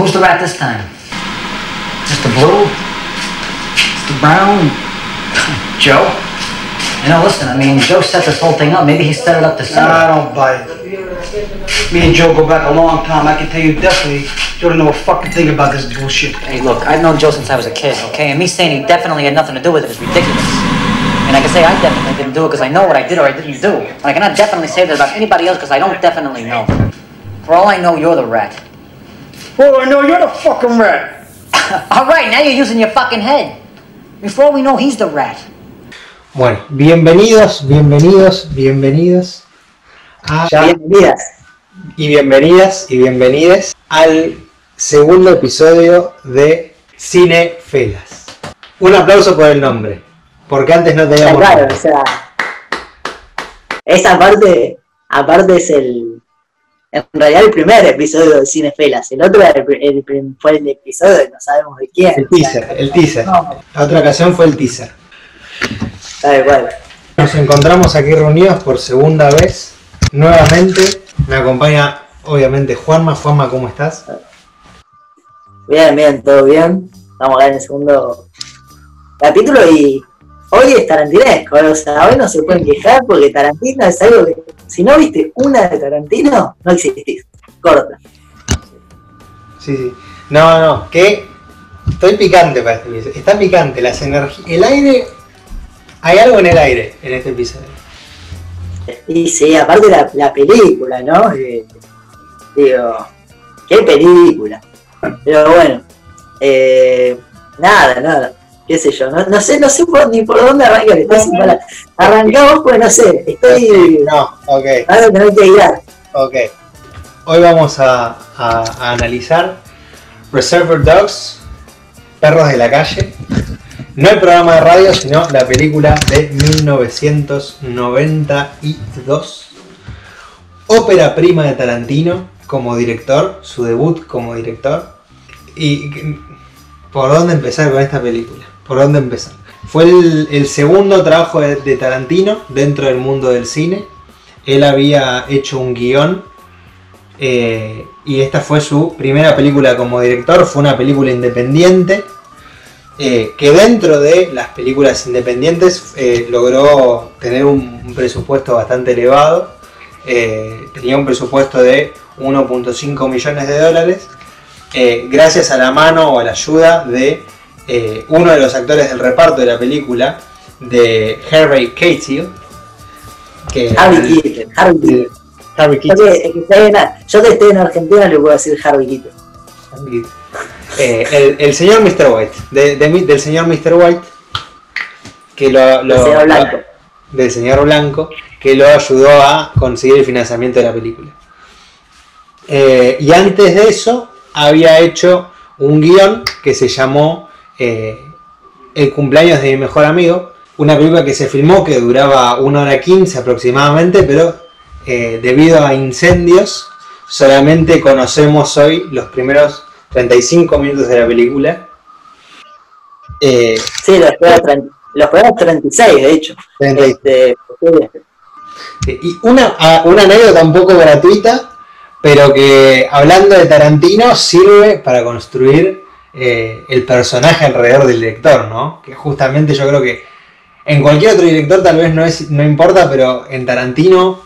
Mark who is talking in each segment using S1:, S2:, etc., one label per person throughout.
S1: who's the rat this time? Mr. Blue? Mr. Brown? Joe? You know, listen, I mean, Joe set this whole thing up. Maybe he set it up to set
S2: Nah, I don't buy it. Me and Joe go back a long time. I can tell you definitely, Joe don't know a fucking thing about this bullshit.
S1: Hey, look, I've known Joe since I was a kid, okay? And me saying he definitely had nothing to do with it is ridiculous. And I can say I definitely didn't do it because I know what I did or I didn't do. And I cannot definitely say that about anybody else because I don't definitely know. For all I know, you're the rat.
S2: Oh, I know you're the fucking rat.
S1: all right, now you're using your fucking head. Before we know, he's the rat.
S3: Bueno, bienvenidos, bienvenidos, bienvenidos a
S4: Bienvenidas.
S3: y bienvenidas y bienvenides al segundo episodio de Cine Felas. Un aplauso por el nombre, porque antes no teníamos.
S4: claro,
S3: nombre.
S4: o sea. Esa parte, aparte es el. En realidad el primer episodio de Cinefelas. El otro el, el fue el episodio de no sabemos de quién.
S3: El teaser, el teaser.
S4: No,
S3: La otra ocasión fue el teaser.
S4: tal cual.
S3: Nos encontramos aquí reunidos por segunda vez, nuevamente. Me acompaña, obviamente, Juanma. Juanma, ¿cómo estás?
S4: Bien, bien, todo bien. Estamos acá en el segundo capítulo y hoy es tarantinesco. O sea, hoy no se pueden quejar porque Tarantino es algo que. Si no viste una de Tarantino, no existís. Corta.
S3: Sí, sí. No, no, que estoy picante para este episodio. Está picante, las energías. El aire. Hay algo en el aire en este episodio.
S4: Y sí, aparte la, la película, ¿no? Eh, digo, qué película. Pero bueno, eh, nada, nada, qué sé yo, no, no sé, no sé por- ni por dónde arrancar. Arrancamos pues no sé, estoy
S3: No, ok,
S4: algo que no hay que guiar.
S3: ok. Hoy vamos a, a- a analizar Reservoir Dogs, Perros de la Calle. No el programa de radio, sino la película de 1992. Ópera prima de Tarantino como director, su debut como director. ¿Y por dónde empezar con esta película? ¿Por dónde empezar? Fue el, segundo trabajo de, Tarantino dentro del mundo del cine. Él había hecho un guion eh, y esta fue su primera película como director. Fue una película independiente eh, que dentro de las películas independientes eh, logró tener un, presupuesto bastante elevado. Tenía un presupuesto de 1.5 millones de dólares. gracias a la mano o a la ayuda de eh, uno de los actores del reparto de la película, de Harvey Keitel. Que
S4: Harvey Keitel, Harvey Keitel.
S3: Harvey Keitel.
S4: que, que estoy en- yo que estoy en Argentina le puedo decir Harvey Keitel.
S3: Eh, el, el señor Mr. White, de- de mi- del señor Mr. White, que lo, lo-
S4: El señor Blanco.
S3: del señor Blanco, que lo ayudó a conseguir el financiamiento de la película. Eh, y antes de eso, había hecho un guion que se llamó eh, El cumpleaños de mi mejor amigo, una película que se filmó que duraba una hora 15 aproximadamente, pero eh, debido a incendios, solamente conocemos hoy los primeros 35 minutos de la película. Eh,
S4: Sí, los primeros, 30 los primeros 36 de hecho.
S3: 36.
S4: Este,
S3: Y una, una anécdota un poco gratuita, pero que hablando de Tarantino sirve para construir eh, el personaje alrededor del director, ¿no? Que justamente yo creo que en cualquier otro director tal vez no, es, no importa, pero en Tarantino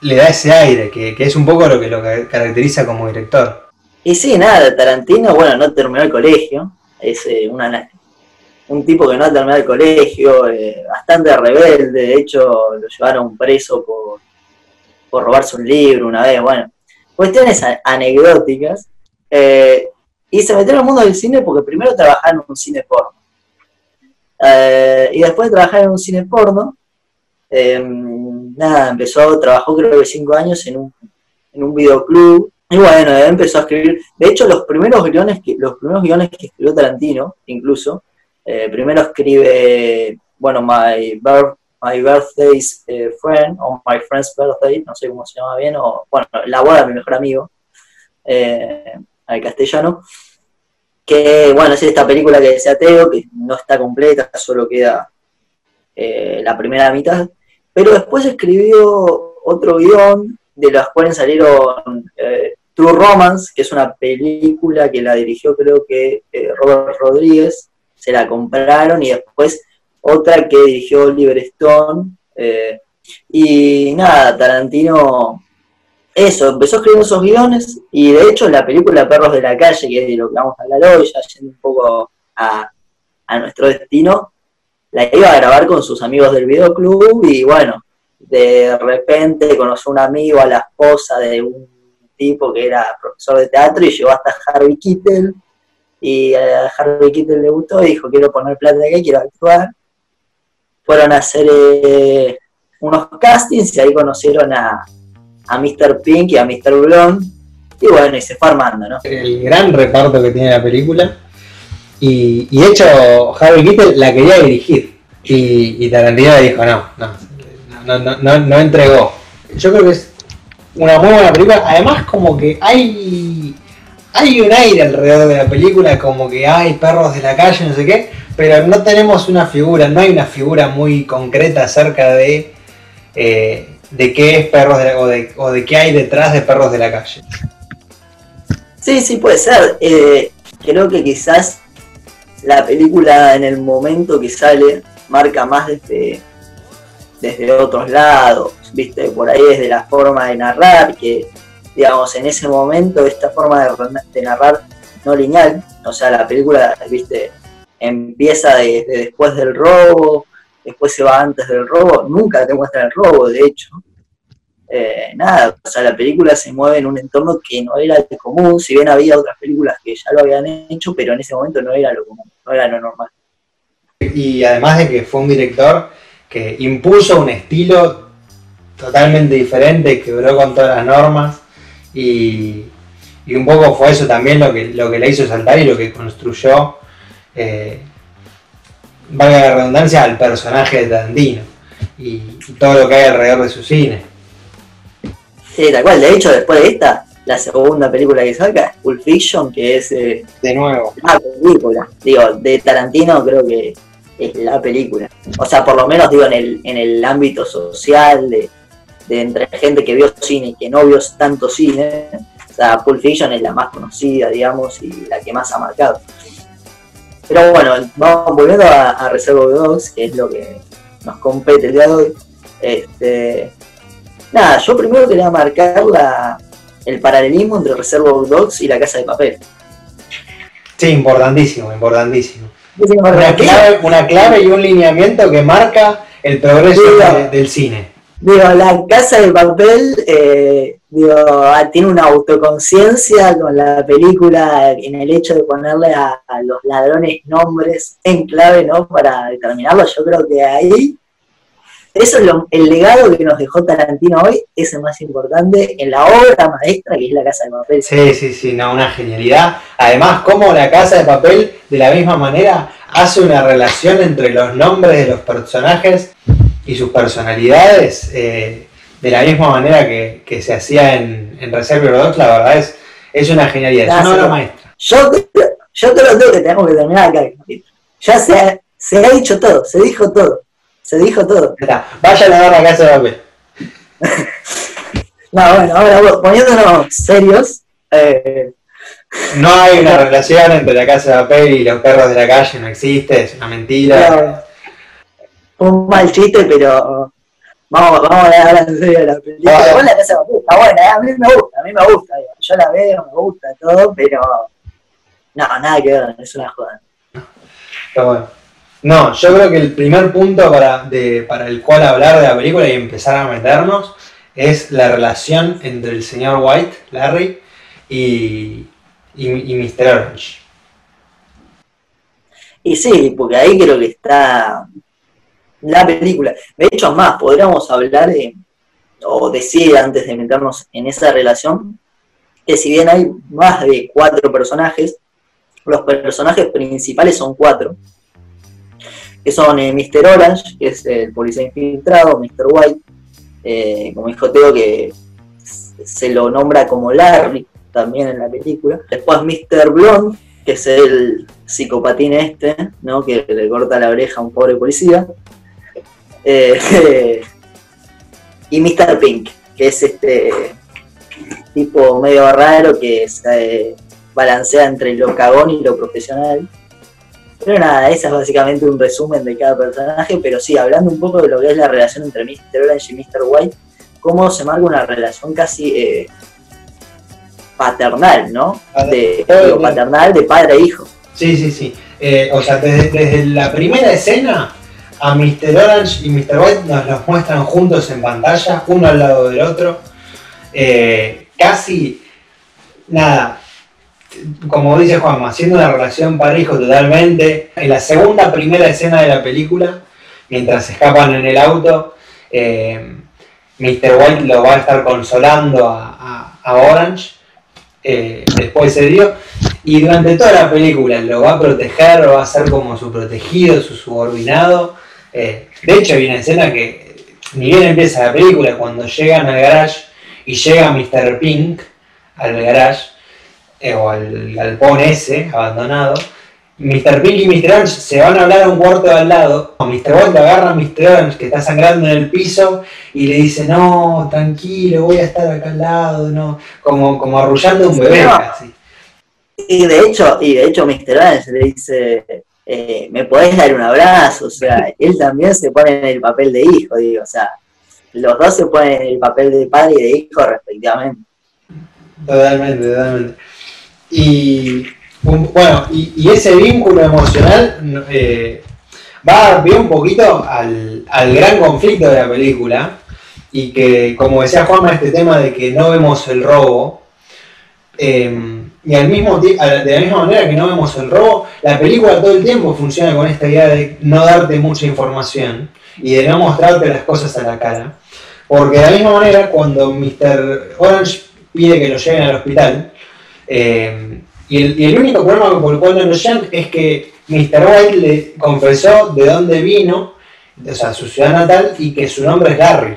S3: le da ese aire, que, que es un poco lo que lo caracteriza como director.
S4: Y sí, nada, Tarantino, bueno, no terminó el colegio, es eh, una, un tipo que no ha terminado el colegio, eh, bastante rebelde, de hecho lo llevaron preso por, por robarse un libro una vez, bueno, cuestiones anecdóticas, eh, y se metió en el mundo del cine porque primero trabajaba en un cine porno, Eh, y después de trabajar en un cine porno, eh, nada, empezó, trabajó creo que cinco años en un, en un videoclub, y bueno, empezó a escribir. De hecho, los primeros guiones que, los primeros guiones que escribió Tarantino, incluso, eh, primero escribe, bueno, My, Birth- My Birthday's eh, Friend, o My Friend's Birthday, no sé cómo se llama bien, o, bueno, La boda de mi mejor amigo, al castellano. Que, bueno, es esta película que decía Teo, que no está completa, solo queda eh, la primera mitad. Pero después escribió otro guion, de los cuales salieron eh, True Romance, que es una película que la dirigió creo que eh, Robert Rodríguez, se la compraron y después otra que dirigió Oliver Stone. y nada, Tarantino, eso, empezó escribiendo esos guiones y de hecho la película Perros de la Calle, que es de lo que vamos a hablar hoy, ya yendo un poco a, a nuestro destino, la iba a grabar con sus amigos del videoclub y bueno, de repente conoció un amigo a la esposa de un tipo que era profesor de teatro y llegó hasta Harvey Keitel y a Harvey Keitel le gustó y dijo quiero poner plata acá, quiero actuar. Fueron a hacer eh, unos castings y ahí conocieron a, a Mr. Pink y a Mr. Blonde y bueno, y se fue armando, ¿no?
S3: El gran reparto que tiene la película. Y, de hecho, Harvey Keitel la quería dirigir. Y, y Tarantino le dijo, no, no, no, no, no, no entregó. Yo creo que es una muy buena película. Además, como que hay, hay un aire alrededor de la película, como que hay perros de la calle, no sé qué, pero no tenemos una figura, no hay una figura muy concreta acerca de, eh, de qué es perros de la, o, de, o de qué hay detrás de perros de la calle.
S4: Sí, sí, puede ser. Eh, creo que quizás la película en el momento que sale marca más desde, desde otros lados, viste, por ahí desde la forma de narrar, que digamos en ese momento esta forma de, de narrar no lineal, o sea, la película, viste, empieza desde después del robo, después se va antes del robo, nunca te muestra el robo, de hecho. Eh, nada, o sea, la película se mueve en un entorno que no era el común, si bien había otras películas que ya lo habían hecho, pero en ese momento no era lo común, no era lo normal.
S3: Y además de que fue un director que impuso un estilo totalmente diferente, quebró con todas las normas y, y un poco fue eso también lo que, lo que le hizo saltar y lo que construyó, eh, valga la redundancia, al personaje de Tarantino y, y todo lo que hay alrededor de su cine.
S4: Sí, tal cual, de hecho, después de esta, la segunda película que saca es Pulp Fiction, que es eh,
S3: De nuevo.
S4: la película, digo, de Tarantino creo que es la película. O sea, por lo menos digo en el, en el ámbito social, de, de entre gente que vio cine y que no vio tanto cine, o sea, Pulp Fiction es la más conocida, digamos, y la que más ha marcado. Pero bueno, vamos volviendo a, a Reservoir Dogs, que es lo que nos compete el día de hoy. Este, nada, yo primero quería marcar la, el paralelismo entre Reservoir Dogs y La Casa de Papel.
S3: Sí, importantísimo, importantísimo.
S4: Una
S3: clave, una clave y un lineamiento que marca el progreso de- del cine.
S4: Digo, la casa de papel eh, digo, ah, tiene una autoconciencia con la película en el hecho de ponerle a, los ladrones nombres en clave, ¿no? Para determinarlo. Yo creo que ahí, eso es lo- el legado que nos dejó Tarantino hoy, es el más importante en la obra maestra que es la casa de papel.
S3: Sí, sí, sí, no, una genialidad. Además, como la casa de papel, de la misma manera, hace una relación entre los nombres de los personajes y sus personalidades, eh, de la misma manera que, que se hacía en, en Reservoir Dogs, la verdad es, es una genialidad, es una obra maestra.
S4: Yo, yo creo que tenemos que terminar acá. Ya se ha, se ha dicho todo, se dijo todo, se dijo todo.
S3: Está, vayan a ver la casa de papel.
S4: No, bueno, ahora poniéndonos serios, eh,
S3: No hay una relación entre la casa de papel y los perros de la calle, no existe, es una mentira.
S4: claro, un mal chiste, pero vamos, vamos a de la película.
S3: Vale.
S4: Igual la casa de papel está buena, eh, a mí me gusta, a mí me gusta, digo, yo la veo, me gusta todo, pero no, nada que ver, es una joda.
S3: Pero bueno. No, yo creo que el primer punto para, de- para el cual hablar de la película y empezar a meternos es la relación entre el señor White, Larry, y, y, y Mr. Orange.
S4: Y sí, porque ahí creo que está la película. De hecho, más, podríamos hablar de, o decir antes de meternos en esa relación, que si bien hay más de cuatro personajes, los personajes principales son cuatro. Que son eh, Mr. Orange, que es el policía infiltrado, Mr. White, eh, como dijo Teo, que se lo nombra como Larry también en la película. Después Mr. Blonde, que es el psicopatín este, ¿no? Que le corta la oreja a un pobre policía. Eh, y Mr. Pink, que es este tipo medio raro que se balancea entre lo cagón y lo profesional. Pero nada, esa es básicamente un resumen de cada personaje, pero sí, hablando un poco de lo que es la relación entre Mr. Orange y Mr. White, cómo se marca una relación casi eh, paternal, ¿no? De, digo, paternal de padre e hijo.
S3: Sí, sí, sí. Eh, o sea, desde, desde la primera escena a Mr. Orange y Mr. White nos los muestran juntos en pantalla, uno al lado del otro. Eh, casi, nada, como dice Juanma, haciendo una relación parejo totalmente. En la segunda, primera escena de la película, mientras escapan en el auto, eh, Mr. White lo va a estar consolando a, Orange eh, después se dio. Y durante toda la película lo va a proteger, va a ser como su protegido, su subordinado. Eh, de hecho, hay una escena que ni bien empieza la película, cuando llegan al garage y llega Mr. Pink al garage, eh, o al galpón ese abandonado, Mr. Pink y Mr. Orange se van a hablar a un cuarto de al lado. Mr. Lo agarra a Mr. Orange que está sangrando en el piso y le dice, no, tranquilo, voy a estar acá al lado, no, como, como arrullando a un bebé
S4: No.
S3: casi.
S4: Y de hecho, y de hecho Mr. Orange le dice, eh, ¿me podés dar un abrazo? O sea, él también se pone en el papel de hijo, digo, o sea, los dos se ponen en el papel de padre y de hijo respectivamente.
S3: Totalmente, totalmente. Y bueno, y, ese vínculo emocional eh, va pie un poquito al, al gran conflicto de la película. Y que, como decía Juanma, este tema de que no vemos el robo. eh, y al mismo de la misma manera que no vemos el robo, la película todo el tiempo funciona con esta idea de no darte mucha información y de no mostrarte las cosas a la cara. Porque de la misma manera, cuando Mr. Orange pide que lo lleven al hospital, eh, y, el, y el único problema por el cual no lo llevan es que Mr. White le confesó de dónde vino, o sea, su ciudad natal, y que su nombre es Larry.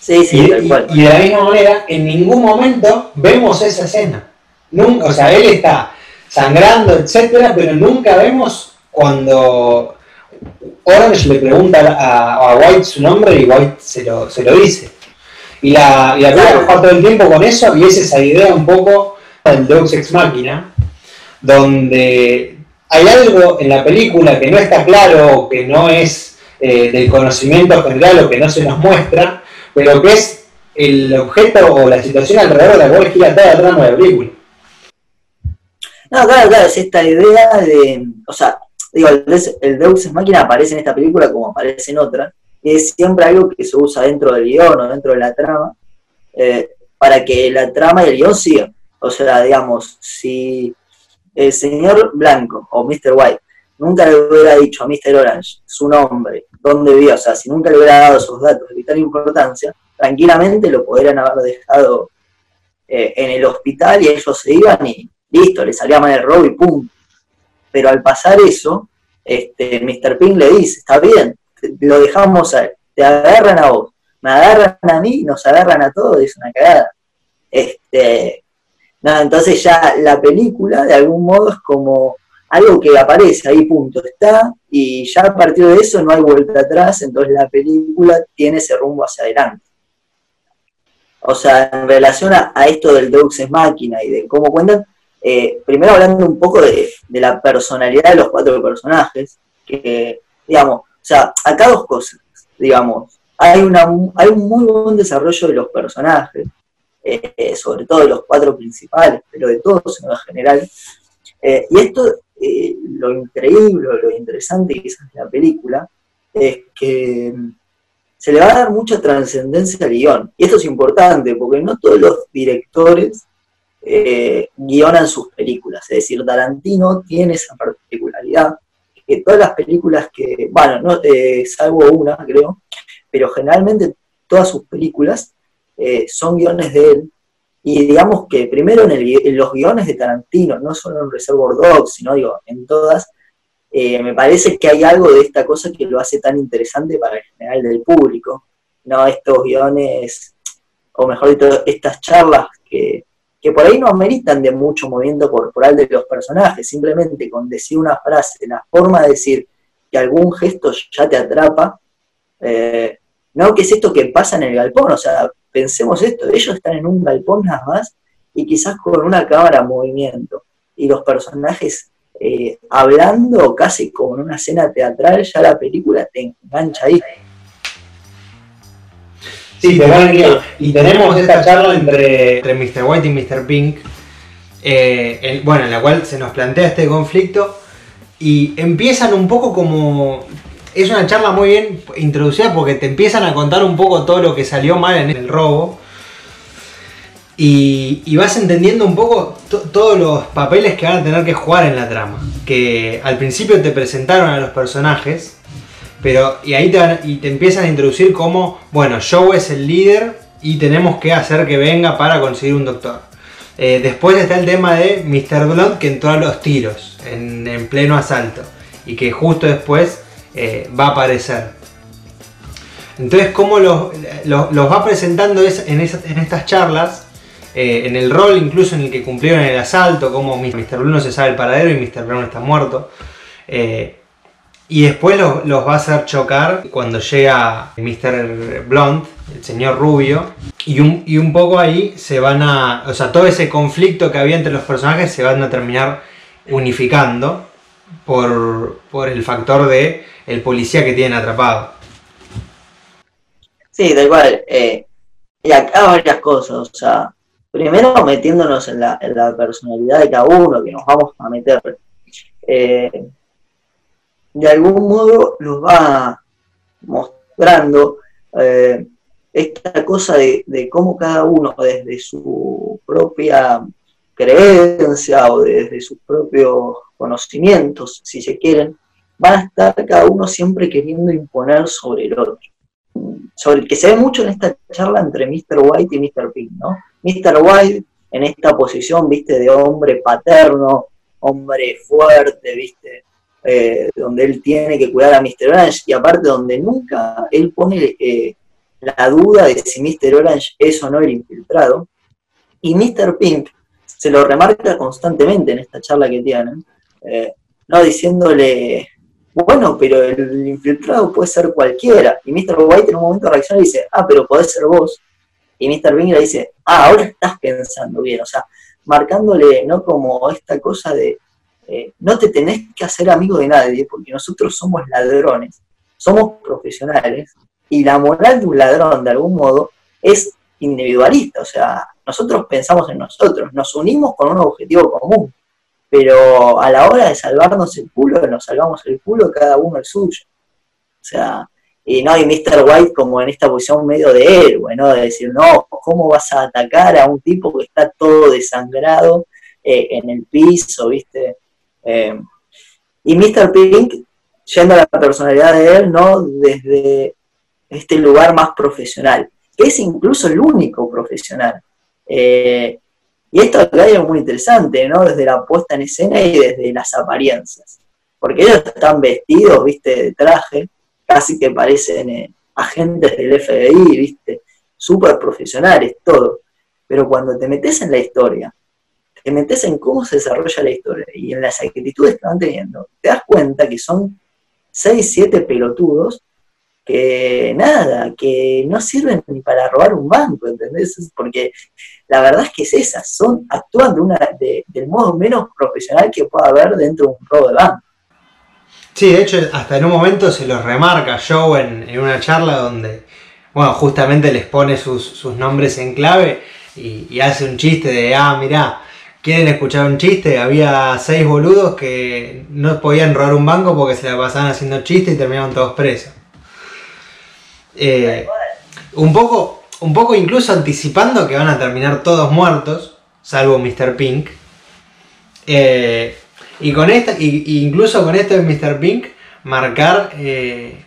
S4: Sí, sí,
S3: Y,
S4: tal
S3: y-
S4: cual.
S3: y de la misma manera, en ningún momento vemos esa escena. Nunca, o sea, él está sangrando, etcétera, pero nunca vemos cuando Orange le pregunta a, White su nombre y White se lo, se lo dice. Y la, y la juega todo el tiempo con eso y es esa idea un poco del Deus Ex Machina, donde hay algo en la película que no está claro, que no es eh, del conocimiento general o que no se nos muestra, pero que es el objeto o la situación alrededor de la cual gira toda la trama de la película.
S4: No, claro, claro, es esta idea de, o sea, digo, el, Deus- el Deus Ex Machina aparece en esta película como aparece en otras, y es siempre algo que se usa dentro del guion o dentro de la trama, eh, para que la trama y el guion sigan. O sea, digamos, si el señor Blanco o Mr. White nunca le hubiera dicho a Mr. Orange su nombre, dónde vivía, o sea, si nunca le hubiera dado esos datos de vital importancia, tranquilamente lo podrían haber dejado eh, en el hospital y ellos se iban y listo, le salía mal el robo y pum. Pero al pasar eso, este, Mr. Pink le dice, está bien, lo dejamos a él, te agarran a vos, me agarran a mí, nos agarran a todos, es una cagada. Este, nada, entonces ya la película de algún modo es como algo que aparece ahí, punto, está, y ya a partir de eso no hay vuelta atrás, entonces la película tiene ese rumbo hacia adelante. O sea, en relación a, esto del Deus Ex Máquina y de cómo cuentan, eh, primero hablando un poco de, la personalidad de los cuatro personajes, que, digamos, o sea, acá dos cosas, digamos, hay, una, hay un muy buen desarrollo de los personajes, eh, sobre todo de los cuatro principales, pero de todos en general, eh, y esto, lo increíble, lo interesante quizás de la película, es que mm, se le va a dar mucha trascendencia al guion. Y esto es importante, porque no todos los directores eh, guionan sus películas. Es decir, Tarantino tiene esa particularidad, que todas las películas que, bueno, no, eh, salvo una, creo, pero generalmente todas sus películas eh, son guiones de él. Y digamos que primero en, los guiones de Tarantino, no solo en Reservoir Dogs, sino digo, en todas, eh, me parece que hay algo de esta cosa que lo hace tan interesante para el general del público. No estos guiones, o mejor dicho, estas charlas que, que por ahí no ameritan de mucho movimiento corporal de los personajes, simplemente con decir una frase, la forma de decir que algún gesto ya te atrapa, eh, no, ¿qué es esto que pasa en el galpón? O sea, pensemos esto, ellos están en un galpón nada más y quizás con una cámara en movimiento y los personajes eh, hablando casi como en una escena teatral, ya la película te engancha ahí.
S3: Sí, te van Y tenemos esta charla entre, entre Mr. White y Mr. Pink, eh, el- bueno, en la cual se nos plantea este conflicto y empiezan un poco como... Es una charla muy bien introducida porque te empiezan a contar un poco todo lo que salió mal en el robo. Y, vas entendiendo un poco to- todos los papeles que van a tener que jugar en la trama. Que al principio te presentaron a los personajes, pero y ahí te, y te empiezan a introducir como, bueno, Joe es el líder y tenemos que hacer que venga para conseguir un doctor. Eh, después está el tema de Mr. Blunt que entró a los tiros en, en pleno asalto y que justo después eh, va a aparecer. Entonces, cómo los, los- los va presentando es- en, en estas charlas, eh, en el rol incluso en el que cumplieron el asalto, como Mr. Blue no se sabe el paradero y Mr. Brown está muerto. Y después los, los va a hacer chocar cuando llega Mr. Blunt, el señor Rubio. Y un, y un poco ahí se van a. O sea, todo ese conflicto que había entre los personajes se van a terminar unificando por, por el factor de el policía que tienen atrapado.
S4: Sí, tal cual. eh, y acá varias cosas, o sea, primero metiéndonos en la, en la personalidad de cada uno, que nos vamos a meter. eh, de algún modo los va mostrando eh, esta cosa de, cómo cada uno desde su propia creencia o desde sus propios conocimientos, si se quieren, van a estar cada uno siempre queriendo imponer sobre el otro sobre el que se ve mucho en esta charla entre Mr. White y Mr. Pink, ¿no? Mr. White en esta posición, viste, de hombre paterno, hombre fuerte, viste, eh, donde él tiene que cuidar a Mr. Orange y aparte donde nunca él pone eh, la duda de si Mr. Orange es o no el infiltrado. Y Mr. Pink se lo remarca constantemente en esta charla que tienen, eh, no diciéndole, bueno, pero el infiltrado puede ser cualquiera. Y Mr. White en un momento reacciona y dice, ah, pero podés ser vos. Y Mr. Bing le dice, ah, ahora estás pensando bien. O sea, marcándole, ¿no? Como esta cosa de, eh, no te tenés que hacer amigo de nadie, porque nosotros somos ladrones, somos profesionales, y la moral de un ladrón, de algún modo, es individualista. O sea, nosotros pensamos en nosotros, nos unimos con un objetivo común pero a la hora de salvarnos el culo, nos salvamos el culo cada uno el suyo. O sea, y no hay Mr. White como en esta posición medio de héroe, ¿no? De decir, no, ¿cómo vas a atacar a un tipo que está todo desangrado eh, en el piso, viste? Eh, y Mr. Pink, yendo a la personalidad de él, ¿no? Desde este lugar más profesional, que es incluso el único profesional. Eh, y esto acá es muy interesante, ¿no? Desde la puesta en escena y desde las apariencias. Porque ellos están vestidos, viste, de traje, casi que parecen eh, agentes del FBI, viste, súper profesionales, todo. Pero cuando te metes en la historia, te metes en cómo se desarrolla la historia y en las actitudes que van teniendo, te das cuenta que son 6, 7 pelotudos que nada, que no sirven ni para robar un banco, ¿entendés? Porque la verdad es que es esa, son, actúan una, de- del modo menos profesional que pueda haber dentro de un robo de banco.
S3: Sí, de hecho, hasta en un momento se los remarca Joe en, en una charla donde, bueno, justamente les pone sus, sus nombres en clave y, y hace un chiste de, ah, mirá, ¿quieren escuchar un chiste? Había seis boludos que no podían robar un banco porque se la pasaban haciendo chistes y terminaban todos presos. Eh, un poco, un poco incluso anticipando que van a terminar todos muertos, salvo Mr. Pink. Eh, y con esta, y, incluso con esto de Mr. Pink, marcar eh,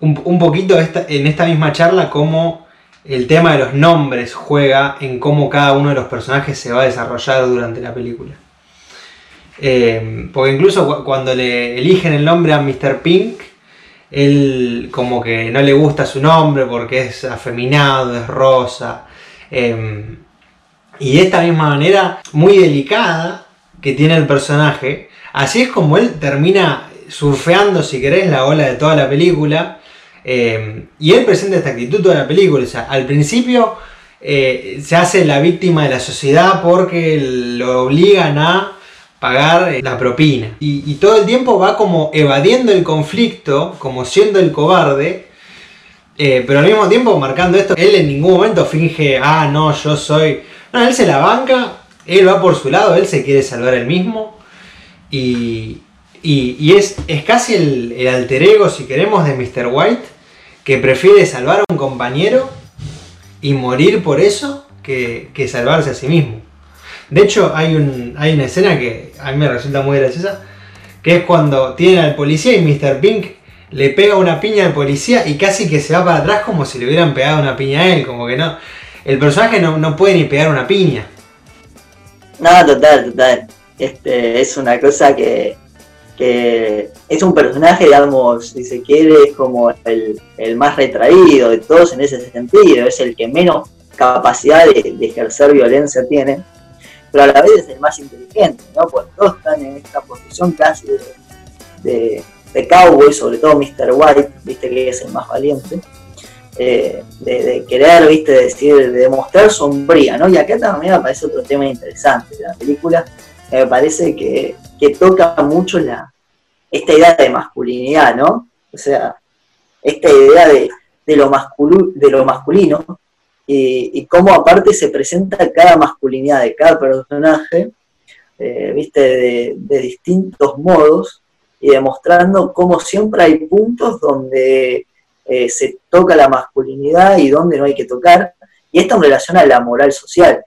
S3: un, poquito en esta misma charla cómo el tema de los nombres juega en cómo cada uno de los personajes se va a desarrollar durante la película. Eh, porque incluso cu- cuando le eligen el nombre a Mr. Pink, él como que no le gusta su nombre porque es afeminado, es rosa. eh, y de esta misma manera, muy delicada que tiene el personaje, así es como él termina surfeando, si querés, la ola de toda la película, Eh, y él presenta esta actitud toda la película. O sea, al principio eh, se hace la víctima de la sociedad porque lo obligan a pagar eh, la propina. Y, todo el tiempo va como evadiendo el conflicto, como siendo el cobarde. eh, pero al mismo tiempo marcando esto, él en ningún momento finge, ah, no, yo soy... No, él se la banca, él va por su lado, él se quiere salvar él mismo. Y, y, y es, es casi el, el alter ego, si queremos, de Mr. White, que prefiere salvar a un compañero y morir por eso que, que salvarse a sí mismo. De hecho, hay, un, hay una escena que a mí me resulta muy graciosa, que es cuando tienen al policía y Mr. Pink le pega una piña al policía y casi que se va para atrás como si le hubieran pegado una piña a él, como que no. El personaje no, no puede ni pegar una piña.
S4: No, total, total. Este, es una cosa que, que es un personaje, digamos, si se quiere, es como el, el más retraído de todos en ese sentido, es el que menos capacidad de, de ejercer violencia tiene, pero a la vez es el más inteligente, ¿no? Porque todos están en esta posición casi de, de, cowboy, sobre todo Mr. White, viste que es el más valiente, eh, de, querer, viste, decir, de demostrar sombría, ¿no? Y acá también aparece otro tema interesante de la película, me parece que, que toca mucho la, esta idea de masculinidad, ¿no? O sea, esta idea de, de, lo, masculu, de lo masculino y, cómo aparte se presenta cada masculinidad de cada personaje, eh, viste, de, de, distintos modos y demostrando cómo siempre hay puntos donde eh, se toca la masculinidad y donde no hay que tocar, y esto en relación a la moral social.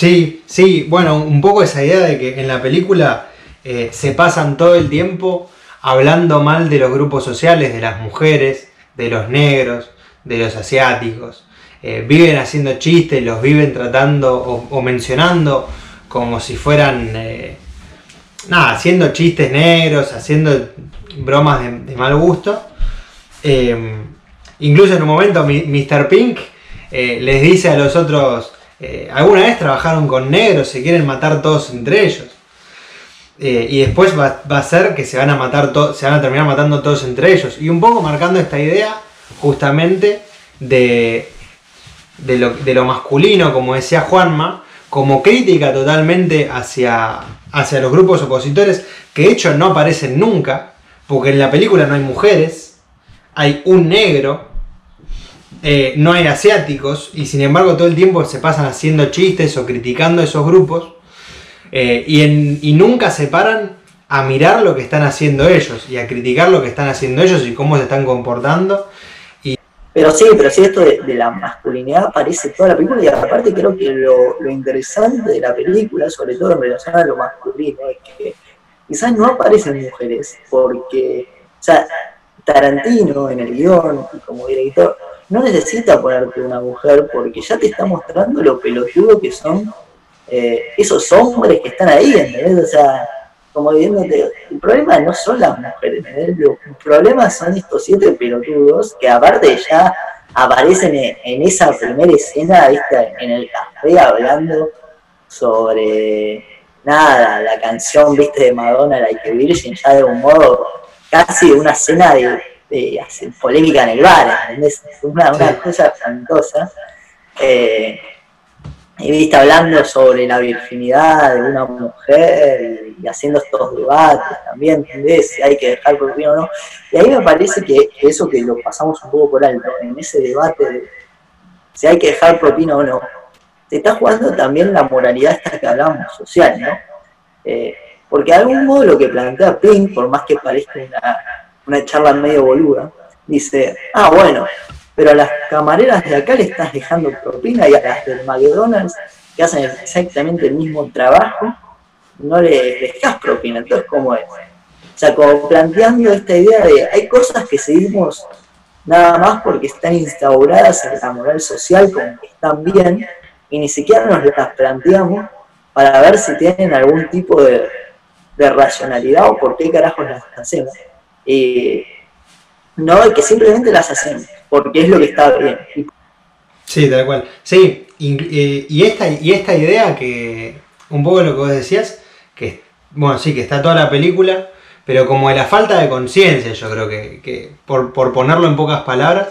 S3: Sí, sí, bueno, un poco esa idea de que en la película eh, se pasan todo el tiempo hablando mal de los grupos sociales, de las mujeres, de los negros, de los asiáticos. Eh, viven haciendo chistes, los viven tratando o, mencionando como si fueran, eh, nada, haciendo chistes negros, haciendo bromas de, de mal gusto. Incluso en un momento Mr. Pink les dice a los otros, eh, alguna vez trabajaron con negros, se quieren matar todos entre ellos. Eh, y después va, a ser que se van a matar se van a terminar matando todos entre ellos. Y un poco marcando esta idea justamente de, de lo masculino, como decía Juanma, como crítica totalmente hacia, hacia los grupos opositores, que de hecho no aparecen nunca, porque en la película no hay mujeres, hay un negro, eh, no hay asiáticos y sin embargo todo el tiempo se pasan haciendo chistes o criticando esos grupos eh, y, en, y, nunca se paran a mirar lo que están haciendo ellos y a criticar lo que están haciendo ellos y cómo se están comportando. Y...
S4: Pero sí, pero sí esto de, la masculinidad aparece toda la película y aparte creo que lo, lo, interesante de la película, sobre todo en relación a lo masculino, es que quizás no aparecen mujeres porque, o sea, Tarantino en el guion y como director no necesita ponerte una mujer porque ya te está mostrando lo pelotudo que son eh, esos hombres que están ahí, ¿entendés? O sea, como diciéndote, el problema no son las mujeres, ¿entendés? El problema son estos siete pelotudos que aparte ya aparecen en, en esa primera escena, ¿viste? En el café hablando sobre nada, la canción, ¿viste? De Madonna, Like a Virgin, ya de un modo casi una escena de hacer polémica en el bar, ¿entendés? Una, una cosa espantosa. Eh, y viste hablando sobre la virginidad de una mujer y, haciendo estos debates también, ¿entendés? Si hay que dejar propina o no. Y ahí me parece que eso que lo pasamos un poco por alto, en ese debate de si hay que dejar propina o no, se está jugando también la moralidad esta que hablamos, social, ¿no? Eh, porque de algún modo lo que plantea Pink, por más que parezca una una charla medio boluda, dice, ah, bueno, pero a las camareras de acá le estás dejando propina y a las del McDonald's, que hacen exactamente el mismo trabajo, no le dejas propina. Entonces, ¿cómo es? O sea, como planteando esta idea de hay cosas que seguimos nada más porque están instauradas en la moral social, como que están bien, y ni siquiera nos las planteamos para ver si tienen algún tipo de, de racionalidad o por qué carajos las hacemos. Eh, no, que simplemente las hacemos, porque es lo que está bien.
S3: Sí, tal cual. Sí, y, y, esta, y esta idea que, un poco lo que vos decías, que, bueno, sí, que está toda la película, pero como de la falta de conciencia, yo creo que, por, ponerlo en pocas palabras,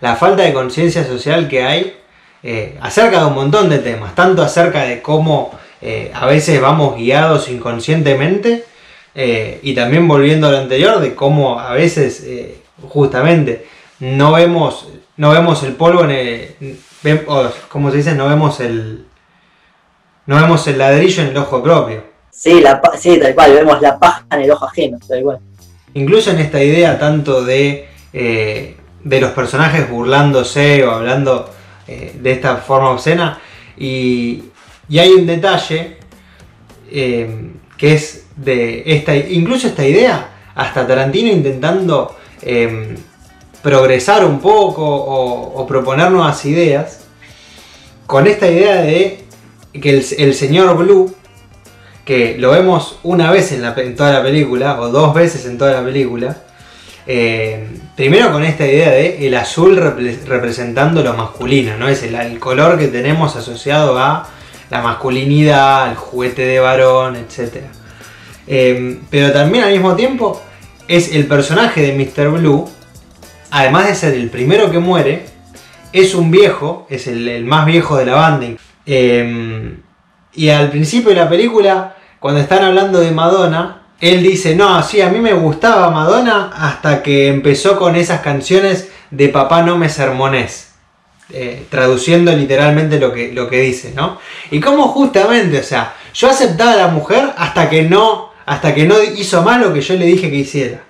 S3: la falta de conciencia social que hay eh, acerca de un montón de temas, tanto acerca de cómo eh, a veces vamos guiados inconscientemente, eh, y también volviendo a lo anterior, de cómo a veces justamente no vemos, no vemos el polvo en el, o, como se dice, no vemos el, no vemos el ladrillo en el ojo propio.
S4: Sí, la, sí, tal cual, vemos la paja en el ojo ajeno, tal cual.
S3: Incluso en esta idea tanto de, eh, de los personajes burlándose o hablando eh, de esta forma obscena. Y, y hay un detalle eh, que es de esta, incluso esta idea, hasta Tarantino intentando eh, progresar un poco o, o proponer nuevas ideas, con esta idea de que el, señor Blue que lo vemos una vez en, toda la película, o dos veces en toda la película. eh, primero con esta idea de el azul repre- representando lo masculino, ¿no? Es el, el color que tenemos asociado a la masculinidad, al juguete de varón, etc. Eh, pero también al mismo tiempo es el personaje de Mr. Blue, además de ser el primero que muere, es un viejo, es el, más viejo de la banda. Eh, y al principio de la película, cuando están hablando de Madonna, él dice, no, sí, a mí me gustaba Madonna hasta que empezó con esas canciones de Papá no me sermones. Eh, traduciendo literalmente lo que, lo que dice, ¿no? Y como justamente, o sea, yo aceptaba a la mujer hasta que no, hasta que no hizo más lo que yo le dije que hiciera.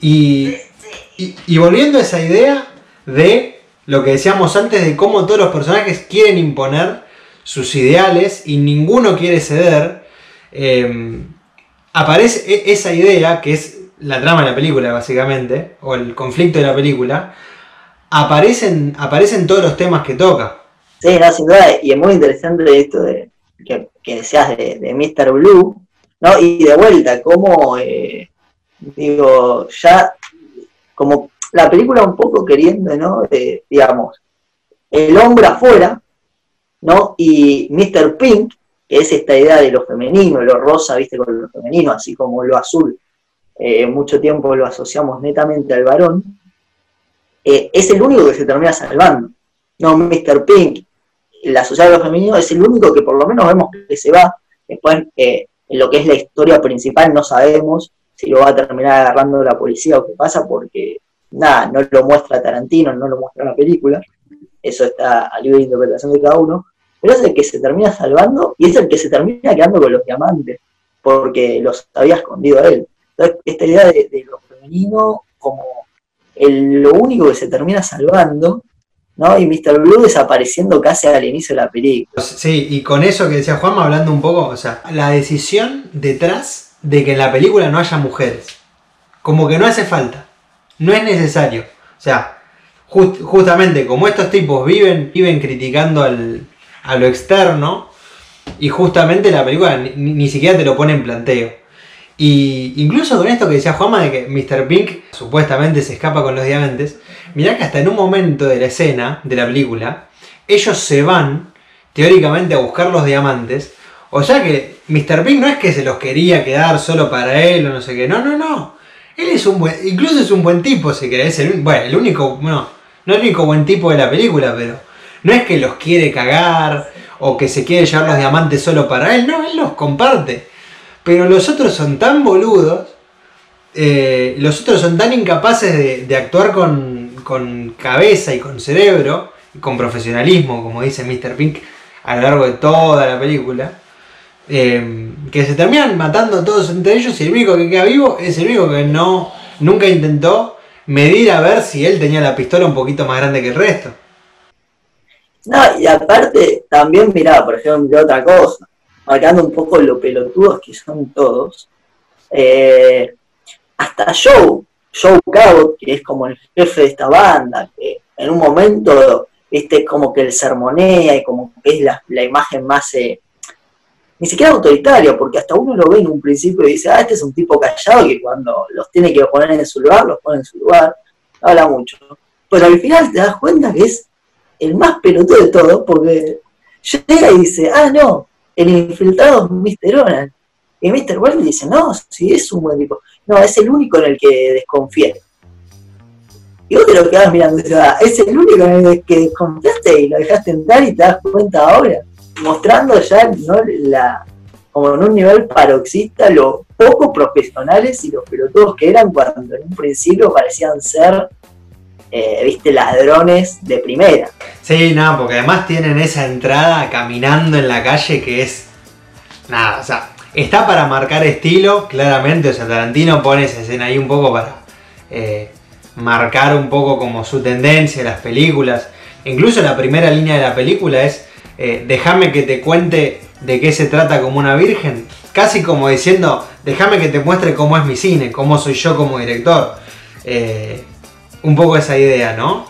S3: Y, y, volviendo a esa idea de lo que decíamos antes de cómo todos los personajes quieren imponer sus ideales y ninguno quiere ceder, eh, aparece e- esa idea, que es la trama de la película básicamente, o el conflicto de la película, aparecen, aparecen todos los temas que toca.
S4: Sí, no, sin y es muy interesante esto de que, que decías de, de Mr. Blue, ¿no? Y de vuelta, como, eh, digo, ya, como la película un poco queriendo, ¿no? De, digamos, el hombre afuera, ¿no? Y Mr. Pink, que es esta idea de lo femenino, lo rosa, viste, con lo femenino, así como lo azul, eh, mucho tiempo lo asociamos netamente al varón, eh, es el único que se termina salvando. No, Mr. Pink, la sociedad de lo femenino, es el único que por lo menos vemos que se va. Después, eh, en lo que es la historia principal, no sabemos si lo va a terminar agarrando la policía o qué pasa, porque nada, no lo muestra Tarantino, no lo muestra la película. Eso está a libre de interpretación de cada uno. Pero es el que se termina salvando y es el que se termina quedando con los diamantes, porque los había escondido a él. Entonces, esta idea de, de lo femenino como lo único que se termina salvando, ¿no? Y Mr. Blue desapareciendo casi al inicio de la película.
S3: Sí, y con eso que decía Juanma, hablando un poco, o sea, la decisión detrás de que en la película no haya mujeres. Como que no hace falta. No es necesario. O sea, just- justamente como estos tipos viven, viven criticando al, a lo externo, y justamente la película ni, ni- ni siquiera te lo pone en planteo. Y incluso con esto que decía Juanma de que Mr. Pink supuestamente se escapa con los diamantes, mirá que hasta en un momento de la escena, de la película, ellos se van teóricamente a buscar los diamantes. O sea que Mr. Pink no es que se los quería quedar solo para él o no sé qué. No, no, no. Él es un buen, incluso es un buen tipo, si querés. El, bueno, el único, no, no el único buen tipo de la película, pero no es que los quiere cagar o que se quiere llevar los diamantes solo para él. No, él los comparte. Pero los otros son tan boludos, eh, los otros son tan incapaces de, de actuar con, con cabeza y con cerebro, y con profesionalismo, como dice Mr. Pink a lo largo de toda la película, eh, que se terminan matando todos entre ellos y el único que queda vivo es el único que no nunca intentó medir a ver si él tenía la pistola un poquito más grande que el resto.
S4: No, y aparte, también, mirá, por ejemplo, otra cosa, marcando un poco lo pelotudos que son todos, eh, hasta Joe, Joe Cabot, que es como el jefe de esta banda, que en un momento, viste, como que el sermonea y como que es la, imagen más, eh, ni siquiera autoritaria, porque hasta uno lo ve en un principio y dice, ah, este es un tipo callado que cuando los tiene que poner en su lugar, los pone en su lugar, habla mucho. Pero al final te das cuenta que es el más pelotudo de todo, porque llega y dice, ah, no, el infiltrado es Mr. Oran. Y Mr. Le dice, no, si es un buen tipo. No, es el único en el que desconfié. Y vos te lo quedás mirando, es el único en el que desconfiaste y lo dejaste entrar y te das cuenta ahora. Mostrando ya ¿no? la, como en un nivel paroxista lo poco profesionales y los pelotudos que eran cuando en un principio parecían ser, eh, viste, ladrones de primera.
S3: Sí, no, porque además tienen esa entrada caminando en la calle que es. Nada, o sea, está para marcar estilo, claramente. O sea, Tarantino pone esa escena ahí un poco para eh, marcar un poco como su tendencia las películas. Incluso la primera línea de la película es: eh, Déjame que te cuente de qué se trata como una virgen. Casi como diciendo: Déjame que te muestre cómo es mi cine, cómo soy yo como director. Eh, un poco esa idea, ¿no?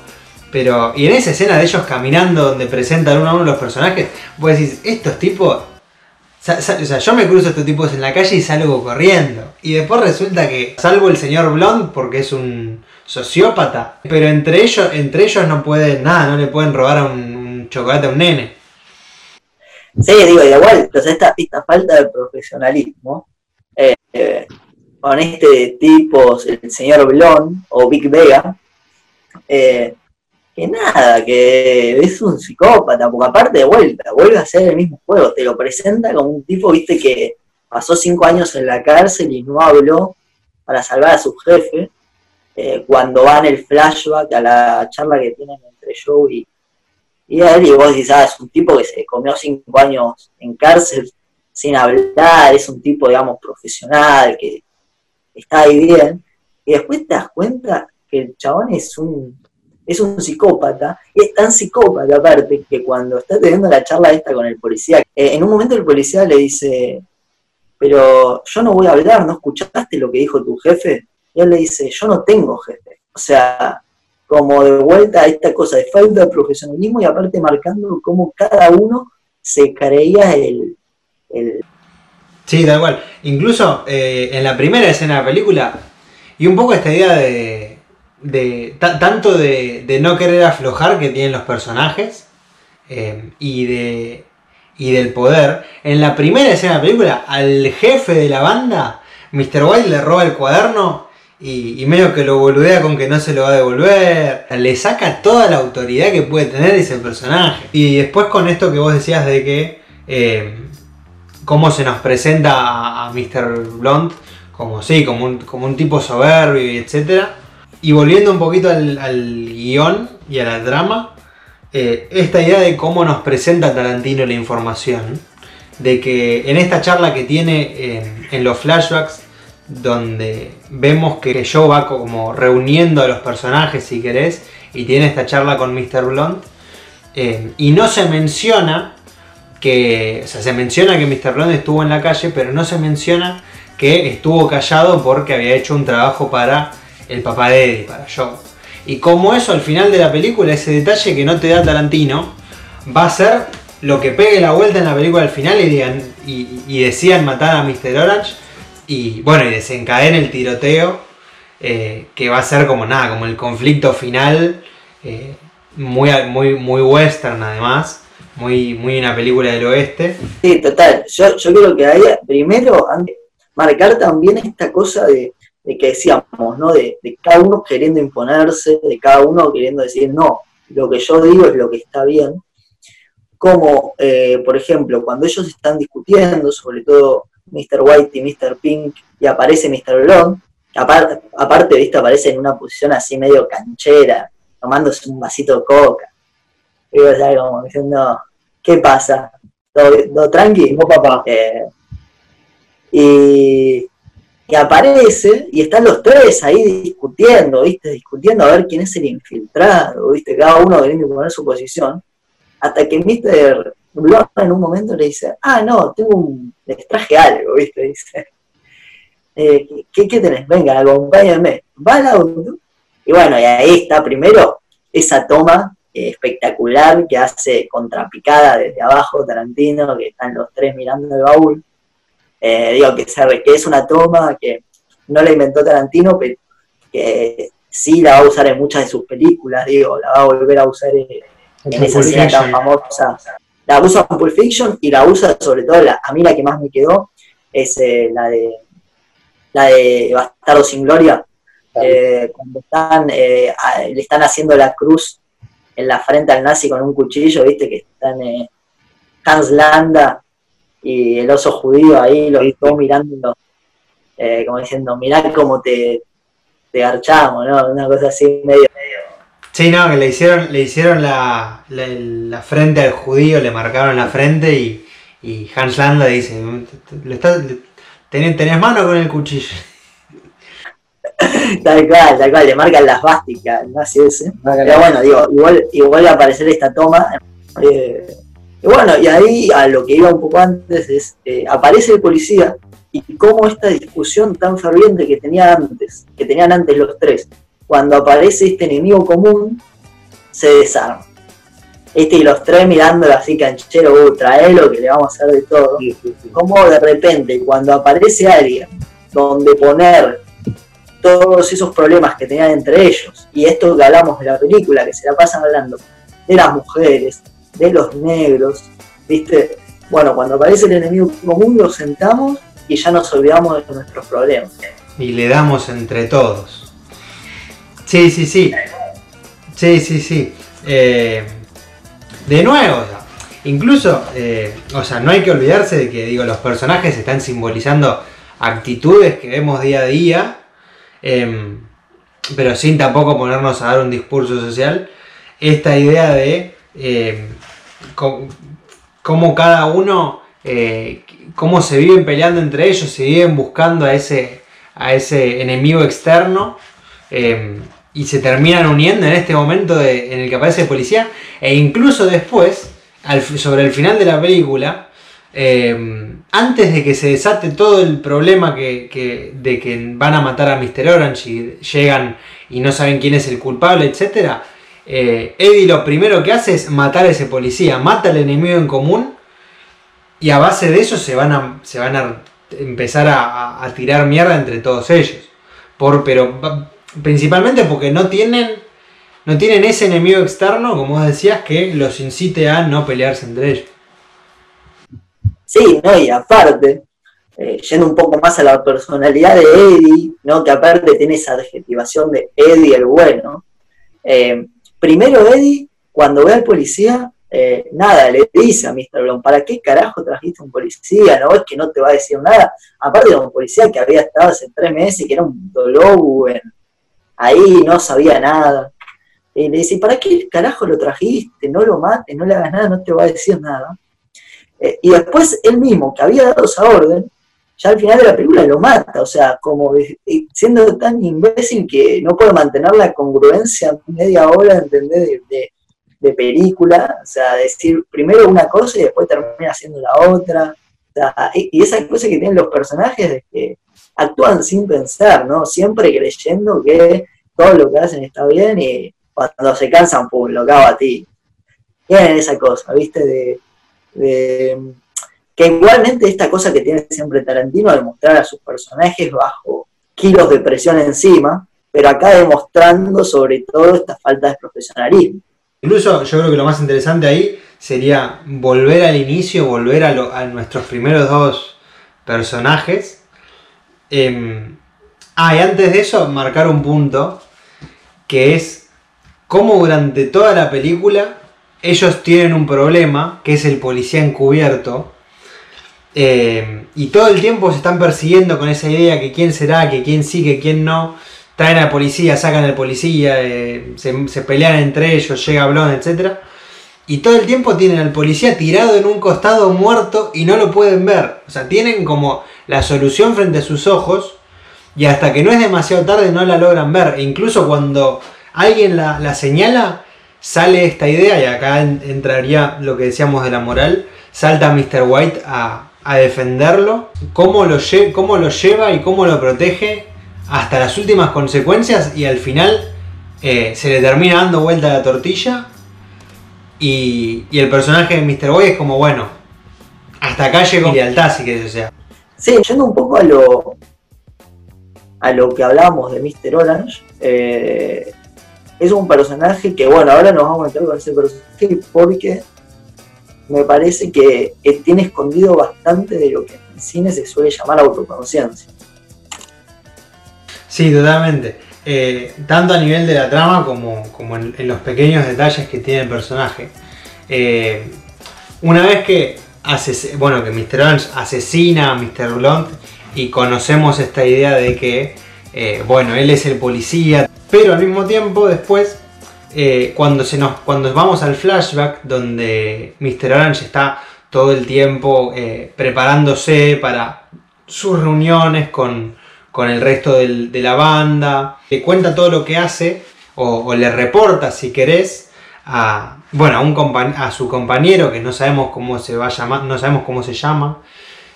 S3: Pero, y en esa escena de ellos caminando donde presentan uno a uno los personajes, vos decís, estos tipos. O sea, yo me cruzo a estos tipos en la calle y salgo corriendo. Y después resulta que, salvo el señor Blond, porque es un sociópata, pero entre ellos, entre ellos no pueden nada, no le pueden robar a un, un chocolate a un nene.
S4: Sí, digo, igual, entonces esta, esta falta de profesionalismo eh, eh, con este tipo, el señor Blon o Big Vega, eh, que nada, que es un psicópata, porque aparte de vuelta, vuelve a hacer el mismo juego, te lo presenta como un tipo, viste, que pasó cinco años en la cárcel y no habló para salvar a su jefe, eh, cuando va en el flashback a la charla que tienen entre Joe y, y él, y vos decís, ah, es un tipo que se comió cinco años en cárcel sin hablar, es un tipo, digamos, profesional, que está ahí bien, y después te das cuenta que el chabón es un, es un psicópata, y es tan psicópata aparte, que cuando está teniendo la charla esta con el policía, eh, en un momento el policía le dice, pero yo no voy a hablar, ¿no escuchaste lo que dijo tu jefe? Y él le dice, yo no tengo jefe. O sea, como de vuelta a esta cosa de falta de profesionalismo y aparte marcando cómo cada uno se creía el, el
S3: Sí, tal cual. Incluso eh, en la primera escena de la película, y un poco esta idea de. De ta- tanto de, de no querer aflojar que tienen los personajes eh, y de. y del poder. En la primera escena de la película, al jefe de la banda, Mr. White le roba el cuaderno. Y, y medio que lo boludea con que no se lo va a devolver. Le saca toda la autoridad que puede tener ese personaje. Y después con esto que vos decías de que eh, cómo se nos presenta a, a Mr. Blunt como sí, como un, como un tipo soberbio y etcétera. Y volviendo un poquito al, al guion y a la trama, eh, esta idea de cómo nos presenta Tarantino la información, de que en esta charla que tiene en, en los flashbacks, donde vemos que Joe va como reuniendo a los personajes, si querés, y tiene esta charla con Mr. Blunt, eh, y no se menciona que, o sea, se menciona que Mr. Blonde estuvo en la calle, pero no se menciona que estuvo callado porque había hecho un trabajo para el papá de Eddie, para Joe. Y como eso al final de la película, ese detalle que no te da Tarantino, va a ser lo que pegue la vuelta en la película al final y, digan, y, decían matar a Mr. Orange y bueno, y desencadena el tiroteo, eh, que va a ser como nada, como el conflicto final, eh, muy, muy, muy western además, muy, muy una película del oeste.
S4: Sí, total. Yo, yo creo que ahí, primero, marcar también esta cosa de, de que decíamos, ¿no? De, de cada uno queriendo imponerse, de cada uno queriendo decir, no, lo que yo digo es lo que está bien. Como, eh, por ejemplo, cuando ellos están discutiendo, sobre todo Mr. White y Mr. Pink, y aparece Mr. Blonde, aparte, aparte, viste, aparece en una posición así medio canchera, tomándose un vasito de coca. Y vos sabés, como diciendo, ¿qué pasa? ¿Todo, todo tranqui?
S2: No, papá.
S4: Eh, y, y aparece y están los tres ahí discutiendo, ¿viste? Discutiendo a ver quién es el infiltrado, ¿viste? Cada uno queriendo poner su posición. Hasta que Mr. Blonde en un momento le dice, ah, no, tengo un, les traje algo, ¿viste? Dice, eh, ¿qué, ¿qué tenés? Venga, acompáñame. Va auto. Y bueno, y ahí está primero esa toma espectacular que hace contrapicada desde abajo Tarantino, que están los tres mirando el baúl. Eh, digo que, se, que es una toma que no la inventó Tarantino, pero que sí la va a usar en muchas de sus películas, digo, la va a volver a usar en, en esa escena tan famosa. La usa en Pulp Fiction y la usa sobre todo, la, a mí la que más me quedó es eh, la de la de Bastardo sin Gloria, eh, cuando están, eh, a- le están haciendo la cruz en la frente al nazi con un cuchillo, viste que están eh, Hans Landa y el oso judío ahí, los dos mirando, eh, como diciendo, mirá cómo te, te garchamos, ¿no? Una cosa así medio
S3: Sí, no, que le hicieron, le hicieron la, la, la frente al judío, le marcaron la frente y, y Hans Landa dice, "Le estás- le- tenés, tenés mano con el cuchillo.
S4: Tal cual, tal cual, le marcan las básicas, no así ese. Pero bueno, digo, igual, igual va a aparecer esta toma. eh, y bueno, y ahí a lo que iba un poco antes es, eh, aparece el policía y cómo esta discusión tan ferviente que tenía antes, que tenían antes los tres, cuando aparece este enemigo común, se desarma. Este y los tres mirándolo así canchero, uh, traelo que le vamos a hacer de todo como de repente cuando aparece alguien donde poner todos esos problemas que tenían entre ellos y esto que hablamos de la película que se la pasan hablando de las mujeres de los negros viste bueno cuando aparece el enemigo común lo sentamos y ya nos olvidamos de nuestros problemas
S3: Y le damos entre todos. Sí, sí, sí. Sí, sí, sí. Eh, de nuevo, o sea, incluso, eh, o sea, no hay que olvidarse de que, digo, los personajes están simbolizando actitudes que vemos día a día, em, pero sin tampoco ponernos a dar un discurso social. Esta idea de em, cómo cada uno, eh, cómo se viven peleando entre ellos, se viven buscando a ese, a ese enemigo externo. em, y se terminan uniendo en este momento en el que aparece el policía e incluso después, sobre el final de la película, eh, antes de que se desate todo el problema que, que- de que van a matar a Mr. Orange y llegan y no saben quién es el culpable, etc., eh, Eddie lo primero que hace es matar a ese policía, mata al enemigo en común y a base de eso se van a, se van a empezar a, tirar mierda entre todos ellos. Por, pero principalmente porque no tienen, no tienen ese enemigo externo, como vos decías, que los incite a no pelearse entre ellos.
S4: Sí, ¿no? Y aparte, eh, yendo un poco más a la personalidad de Eddie, ¿no? Que aparte tiene esa adjetivación de Eddie el bueno. eh, primero Eddie, cuando ve al policía, eh, nada, le dice a Mr. Brown, ¿para qué carajo trajiste un policía? ¿No ves que no te va a decir nada? Aparte era un policía que había estado hace tres meses, que era un dolobu, en- ahí no sabía nada. Y le dice, ¿para qué carajo lo trajiste? No lo mates, no le hagas nada, no te va a decir nada. Eh, y después él mismo, que había dado esa orden, ya al final de la película lo mata, o sea, como eh, siendo tan imbécil que no puede mantener la congruencia media hora, ¿entendés? De, de- de película, o sea, decir primero una cosa y después termina haciendo la otra. O sea, y, esa cosa que tienen los personajes de que actúan sin pensar, ¿no? Siempre creyendo que todo lo que hacen está bien y cuando se cansan, pum, lo cago a ti. Tienen esa cosa, ¿viste? De- que igualmente esta cosa que tiene siempre Tarantino de mostrar a sus personajes bajo kilos de presión encima, pero acá demostrando sobre todo esta falta de profesionalismo.
S3: Incluso yo creo que lo más interesante ahí sería volver al inicio, volver a, nuestros primeros dos personajes. Em, ah, y antes de eso, marcar un punto que es cómo durante toda la película ellos tienen un problema, que es el policía encubierto, eh, y todo el tiempo se están persiguiendo con esa idea que quién será, que quién sí, que quién no. Traen al policía, sacan al policía, eh, se, pelean entre ellos, llega Blon, etc. Y todo el tiempo tienen al policía tirado en un costado muerto y no lo pueden ver. O sea, tienen como la solución frente a sus ojos y hasta que no es demasiado tarde no la logran ver. E incluso cuando alguien la, la señala, sale esta idea, y acá en- entraría lo que decíamos de la moral, salta Mr. White a, a defenderlo, cómo lo, cómo lo lleva y cómo lo protege hasta las últimas consecuencias y al final eh, se le termina dando vuelta la tortilla y, y el personaje de Mr. White es como, bueno, hasta acá llegó lealtad, si querés, o sea.
S4: Sí, yendo un poco a lo a lo que hablábamos de Mr. Orange, eh, es un personaje que, bueno, ahora nos vamos a meter con ese personaje porque me parece que, tiene escondido bastante de lo que en cine se suele llamar autoconciencia.
S3: Sí, totalmente. Eh, tanto a nivel de la trama como, como en, los pequeños detalles que tiene el personaje. Eh, una vez que, bueno, que Mr. Orange asesina a Mr. Blunt y conocemos esta idea de que, eh, bueno, él es el policía, pero al mismo tiempo después, eh, cuando, se nos, cuando vamos al flashback donde Mr. Orange está todo el tiempo eh, preparándose para sus reuniones con, con el resto de la banda, le cuenta todo lo que hace o, le reporta si querés a, bueno, a, un a su compañero que no sabemos cómo se va a llamar, no sabemos cómo se llama,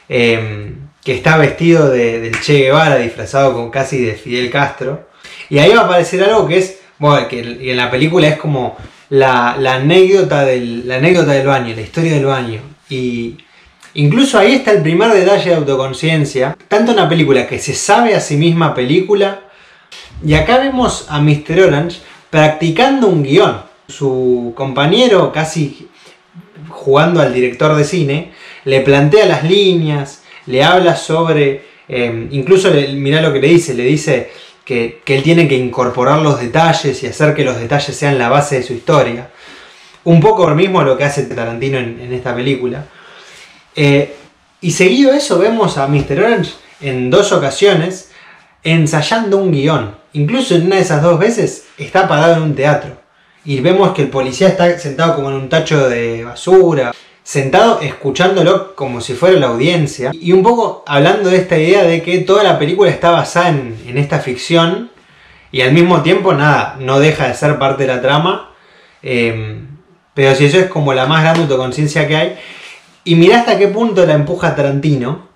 S3: eh, que está vestido de- del Che Guevara, disfrazado con casi de Fidel Castro. Y ahí va a aparecer algo que es, bueno, que en la película es como la, la anécdota del, la anécdota del baño, la historia del baño. Y incluso ahí está el primer detalle de autoconciencia, tanto una película que se sabe a sí misma película, y acá vemos a Mr. Orange practicando un guion. Su compañero, casi jugando al director de cine, le plantea las líneas, le habla sobre, eh, incluso le, mirá lo que le dice, le dice que, él tiene que incorporar los detalles y hacer que los detalles sean la base de su historia. Un poco lo mismo lo que hace Tarantino en, en esta película. Eh, y seguido eso vemos a Mr. Orange en dos ocasiones ensayando un guion. Incluso en una de esas dos veces está parado en un teatro. Y vemos que el policía está sentado como en un tacho de basura, sentado escuchándolo como si fuera la audiencia. Y un poco hablando de esta idea de que toda la película está basada en, esta ficción y al mismo tiempo nada, no deja de ser parte de la trama. Eh, pero si eso es como la más grande autoconciencia que hay. Y mirá hasta qué punto la empuja Tarantino,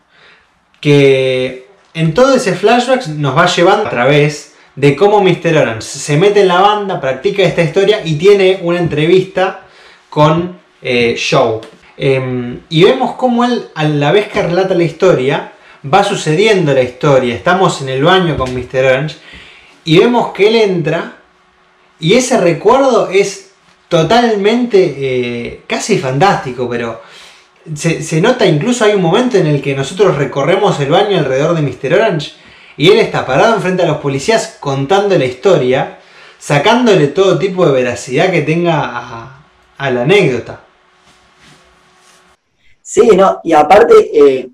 S3: que en todo ese flashback nos va llevando a través de cómo Mr. Orange se mete en la banda, practica esta historia y tiene una entrevista con eh, Joe. Eh, y vemos cómo él, a la vez que relata la historia, va sucediendo la historia. Estamos en el baño con Mr. Orange y vemos que él entra y ese recuerdo es totalmente eh, casi fantástico, pero se, nota incluso hay un momento en el que nosotros recorremos el baño alrededor de Mr. Orange y él está parado enfrente a los policías contando la historia, sacándole todo tipo de veracidad que tenga a la anécdota.
S4: Sí, no, y aparte, eh,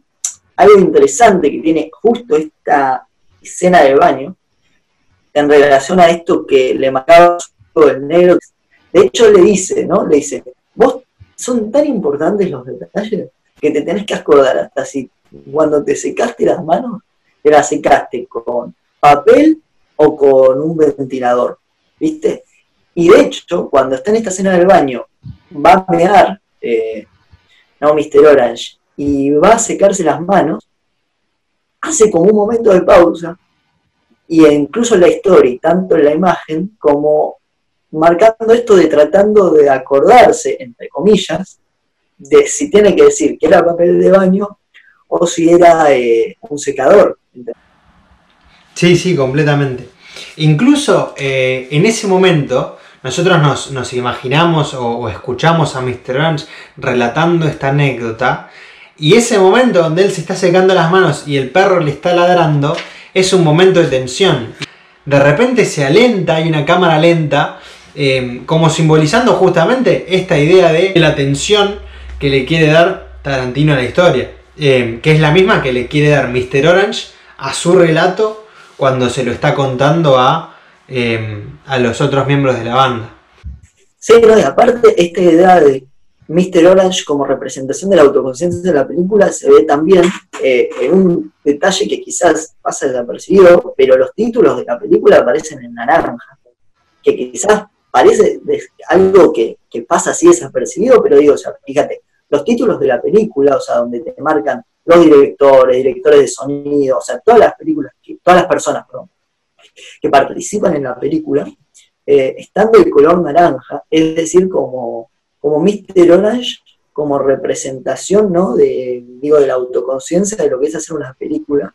S4: algo interesante que tiene justo esta escena del baño, en relación a esto que le marcaba el negro, de hecho le dice, ¿no? Le dice, vos son tan importantes los detalles que te tenés que acordar hasta si cuando te secaste las manos, te las secaste con papel o con un ventilador, ¿viste? Y de hecho, cuando está en esta escena del baño, va a mear, eh, no Mr. Orange, y va a secarse las manos, hace como un momento de pausa, y incluso la historia, tanto en la imagen, como marcando esto de tratando de acordarse, entre comillas, de si tiene que decir que era papel de baño o si era eh, un secador.
S3: Sí, sí, completamente. Incluso eh, en ese momento nosotros nos, imaginamos o, escuchamos a Mr. Orange relatando esta anécdota y ese momento donde él se está secando las manos y el perro le está ladrando es un momento de tensión. De repente se alenta, hay una cámara lenta, eh, como simbolizando justamente esta idea de la tensión que le quiere dar Tarantino a la historia, eh, que es la misma que le quiere dar Mr. Orange a su relato cuando se lo está contando a, eh, a los otros miembros de la banda.
S4: Sí, y aparte esta idea de Mr. Orange como representación de la autoconciencia de la película se ve también eh, en un detalle que quizás pasa desapercibido, pero los títulos de la película aparecen en naranja, que quizás parece algo que, que pasa así desapercibido, pero digo, o sea, fíjate, los títulos de la película, o sea, donde te marcan los directores, directores de sonido, o sea, todas las películas, todas las personas, perdón, que participan en la película, eh, están del color naranja, es decir, como, como Mr. Orange, como representación, ¿no? De, digo, de la autoconciencia de lo que es hacer una película,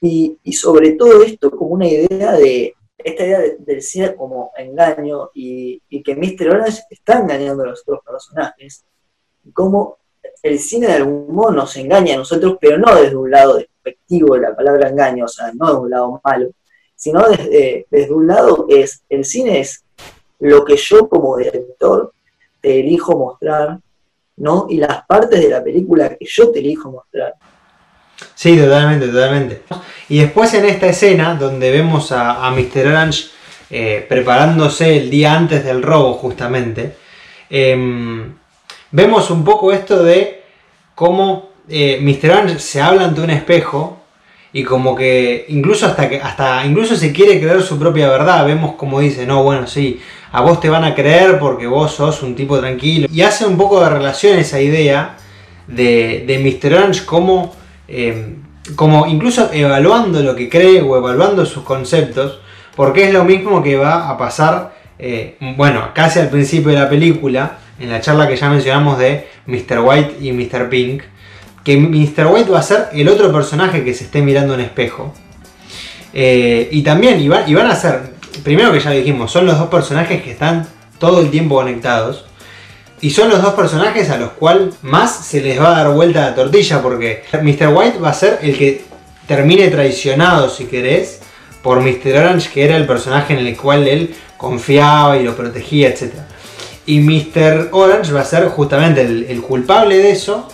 S4: y, sobre todo esto como una idea de, esta idea de, del cine como engaño, y, y que Mr. Orange está engañando a los otros personajes, cómo el cine de algún modo nos engaña a nosotros, pero no desde un lado despectivo de la palabra engaño, o sea, no de un lado malo, sino desde, desde un lado es, el cine es lo que yo como director te elijo mostrar, ¿no? Y las partes de la película que yo te elijo mostrar.
S3: Sí, totalmente, totalmente. Y después en esta escena donde vemos a, Mr. Orange eh, preparándose el día antes del robo justamente, em, vemos un poco esto de cómo eh, Mr. Orange se habla ante un espejo y como que incluso hasta que hasta incluso se quiere creer su propia verdad, vemos como dice, "No, bueno, sí, a vos te van a creer porque vos sos un tipo tranquilo." Y hace un poco de relación esa idea de, de Mr. Orange como eh, como incluso evaluando lo que cree o evaluando sus conceptos, porque es lo mismo que va a pasar, eh, bueno, casi al principio de la película, en la charla que ya mencionamos de Mr. White y Mr. Pink, que Mr. White va a ser el otro personaje que se esté mirando en espejo. Eh, y también, y, van a ser, primero que ya dijimos, son los dos personajes que están todo el tiempo conectados. Y son los dos personajes a los cuales más se les va a dar vuelta la tortilla porque Mr. White va a ser el que termine traicionado, si querés, por Mr. Orange, que era el personaje en el cual él confiaba y lo protegía, etc. Y Mr. Orange va a ser justamente el, culpable de eso,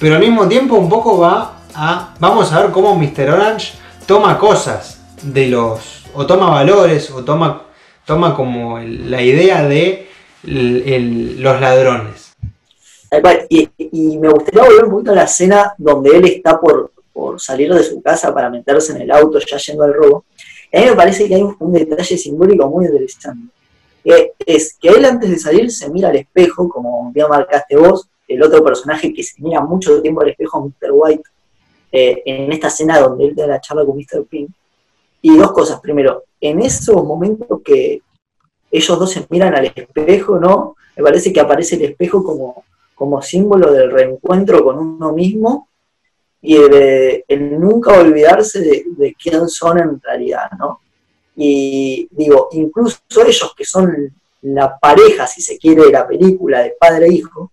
S3: pero al mismo tiempo un poco va a... Vamos a ver cómo Mr. Orange toma cosas de los... o toma valores, o toma, toma como la idea de los ladrones.
S4: Y, me gustaría volver un poquito a la escena donde él está por, salir de su casa para meterse en el auto ya yendo al robo. a mí me parece que hay un, detalle simbólico muy interesante. es que él antes de salir se mira al espejo, como ya marcaste vos, el otro personaje que se mira mucho tiempo al espejo, Mr. White, eh, en esta escena donde él da la charla con Mr. Pink. Y dos cosas. Primero, en esos momentos que, ellos dos se miran al espejo, ¿no? Me parece que aparece el espejo como, como símbolo del reencuentro con uno mismo y de, el nunca olvidarse de, quién son en realidad, ¿no? Y digo, incluso ellos que son la pareja, si se quiere, de la película de padre e hijo,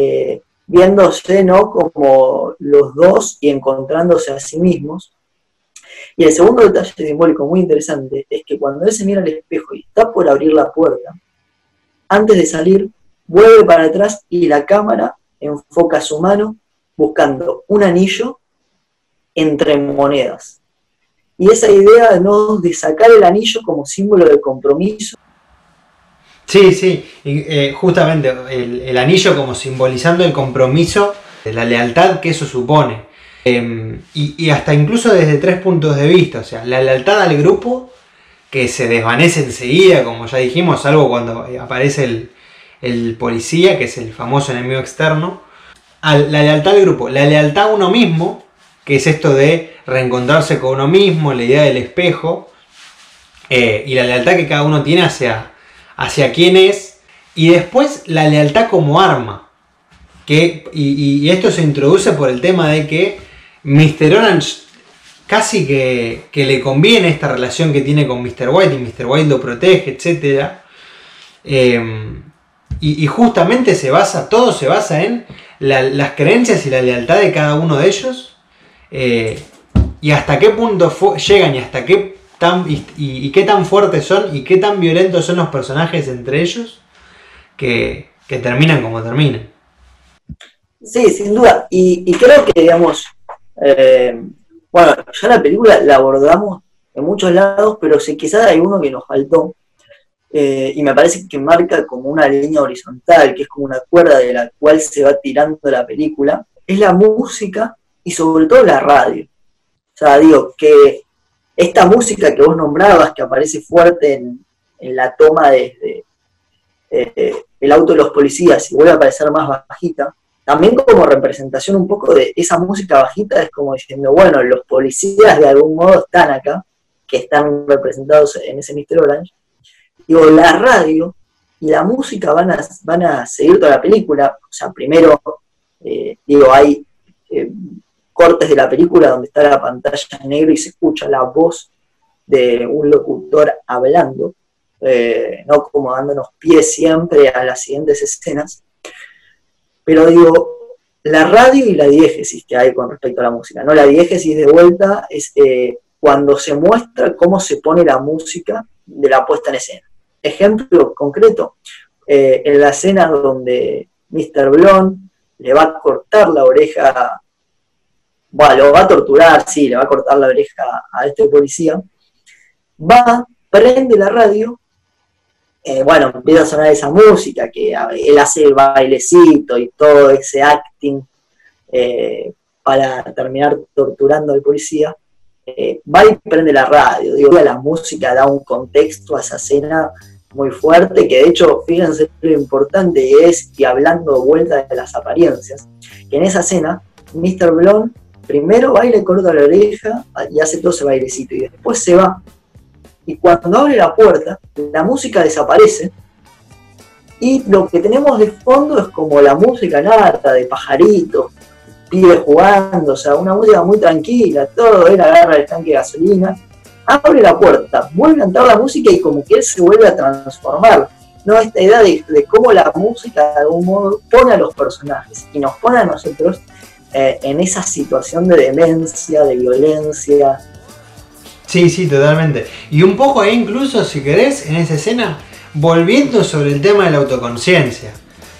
S4: eh, viéndose, ¿no? Como los dos y encontrándose a sí mismos, y el segundo detalle simbólico muy interesante es que cuando él se mira al espejo y está por abrir la puerta, antes de salir, vuelve para atrás y la cámara enfoca su mano buscando un anillo entre monedas. Y esa idea ¿no? de sacar el anillo como símbolo de compromiso.
S3: Sí, sí, eh, justamente el anillo como simbolizando el compromiso, la lealtad que eso supone. Em, y, hasta incluso desde tres puntos de vista, o sea, la lealtad al grupo, que se desvanece enseguida, como ya dijimos, salvo cuando aparece el, policía, que es el famoso enemigo externo, la lealtad al grupo, la lealtad a uno mismo, que es esto de reencontrarse con uno mismo, la idea del espejo, eh, y la lealtad que cada uno tiene hacia, hacia quién es, y después la lealtad como arma. Que, y esto se introduce por el tema de que Mr. Orange casi que, le conviene esta relación que tiene con Mr. White y Mr. White lo protege, etc. Em, y, justamente se basa, todo se basa en las creencias y la lealtad de cada uno de ellos. Eh, y hasta qué punto llegan y hasta qué y, qué tan fuertes son y qué tan violentos son los personajes entre ellos que, terminan como terminan.
S4: Sí, sin duda. Y, y creo que, digamos, eh, bueno, ya la película la abordamos en muchos lados, pero sí, quizás hay uno que nos faltó. Eh, y me parece que marca como una línea horizontal, que es como una cuerda de la cual se va tirando la película, es la música y sobre todo la radio. O sea, digo, que esta música que vos nombrabas, que aparece fuerte en, la toma desde eh, el auto de los policías y vuelve a aparecer más bajita, también como representación un poco de esa música bajita, es como diciendo, bueno, los policías de algún modo están acá, que están representados en ese Mr. Orange. Digo, la radio y la música van a, seguir toda la película. O sea, primero, eh, digo, hay eh, cortes de la película donde está la pantalla en negro y se escucha la voz de un locutor hablando, eh, no como dándonos pie siempre a las siguientes escenas. Pero digo, la radio y la diégesis que hay con respecto a la música, ¿no? La diégesis de vuelta es eh, cuando se muestra cómo se pone la música de la puesta en escena. Ejemplo concreto, eh, en la escena donde Mr. Blonde le va a cortar la oreja, bueno, lo va a torturar, sí, le va a cortar la oreja a este policía, va, prende la radio, eh, bueno, empieza a sonar esa música, que él hace el bailecito y todo ese acting eh, para terminar torturando al policía, eh, va y prende la radio, digo, la música da un contexto a esa escena muy fuerte, que de hecho, fíjense lo importante es, y hablando de vuelta de las apariencias, que en esa escena, Mr. Blonde primero baila y corta la oreja y hace todo ese bailecito, y después se va y cuando abre la puerta, la música desaparece y lo que tenemos de fondo es como la música nata de pajaritos, pibes jugando, o sea, una música muy tranquila, todo, él agarra el tanque de gasolina, abre la puerta, vuelve a entrar la música y como que él se vuelve a transformar. ¿no? Esta idea de, cómo la música de algún modo pone a los personajes y nos pone a nosotros eh, en esa situación de demencia, de violencia,
S3: Sí, sí, totalmente. Y un poco ahí incluso, si querés, en esa escena, volviendo sobre el tema de la autoconciencia.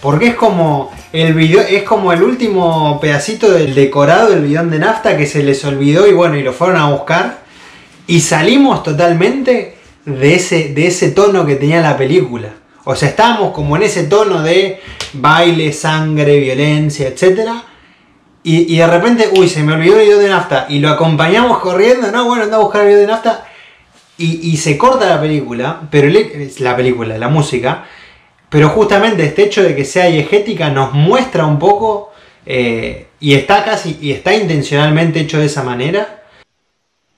S3: Porque es como el video, es como el último pedacito del decorado del bidón de nafta que se les olvidó y bueno, y lo fueron a buscar. Y salimos totalmente de ese, de ese tono que tenía la película. O sea, estábamos como en ese tono de baile, sangre, violencia, etcétera y, de repente, uy, se me olvidó el video de nafta. Y lo acompañamos corriendo, no, bueno, anda a buscar el video de nafta. Y, se corta la película, pero la película, la música. Pero justamente este hecho de que sea diegética nos muestra un poco, eh, y está casi, y está intencionalmente hecho de esa manera.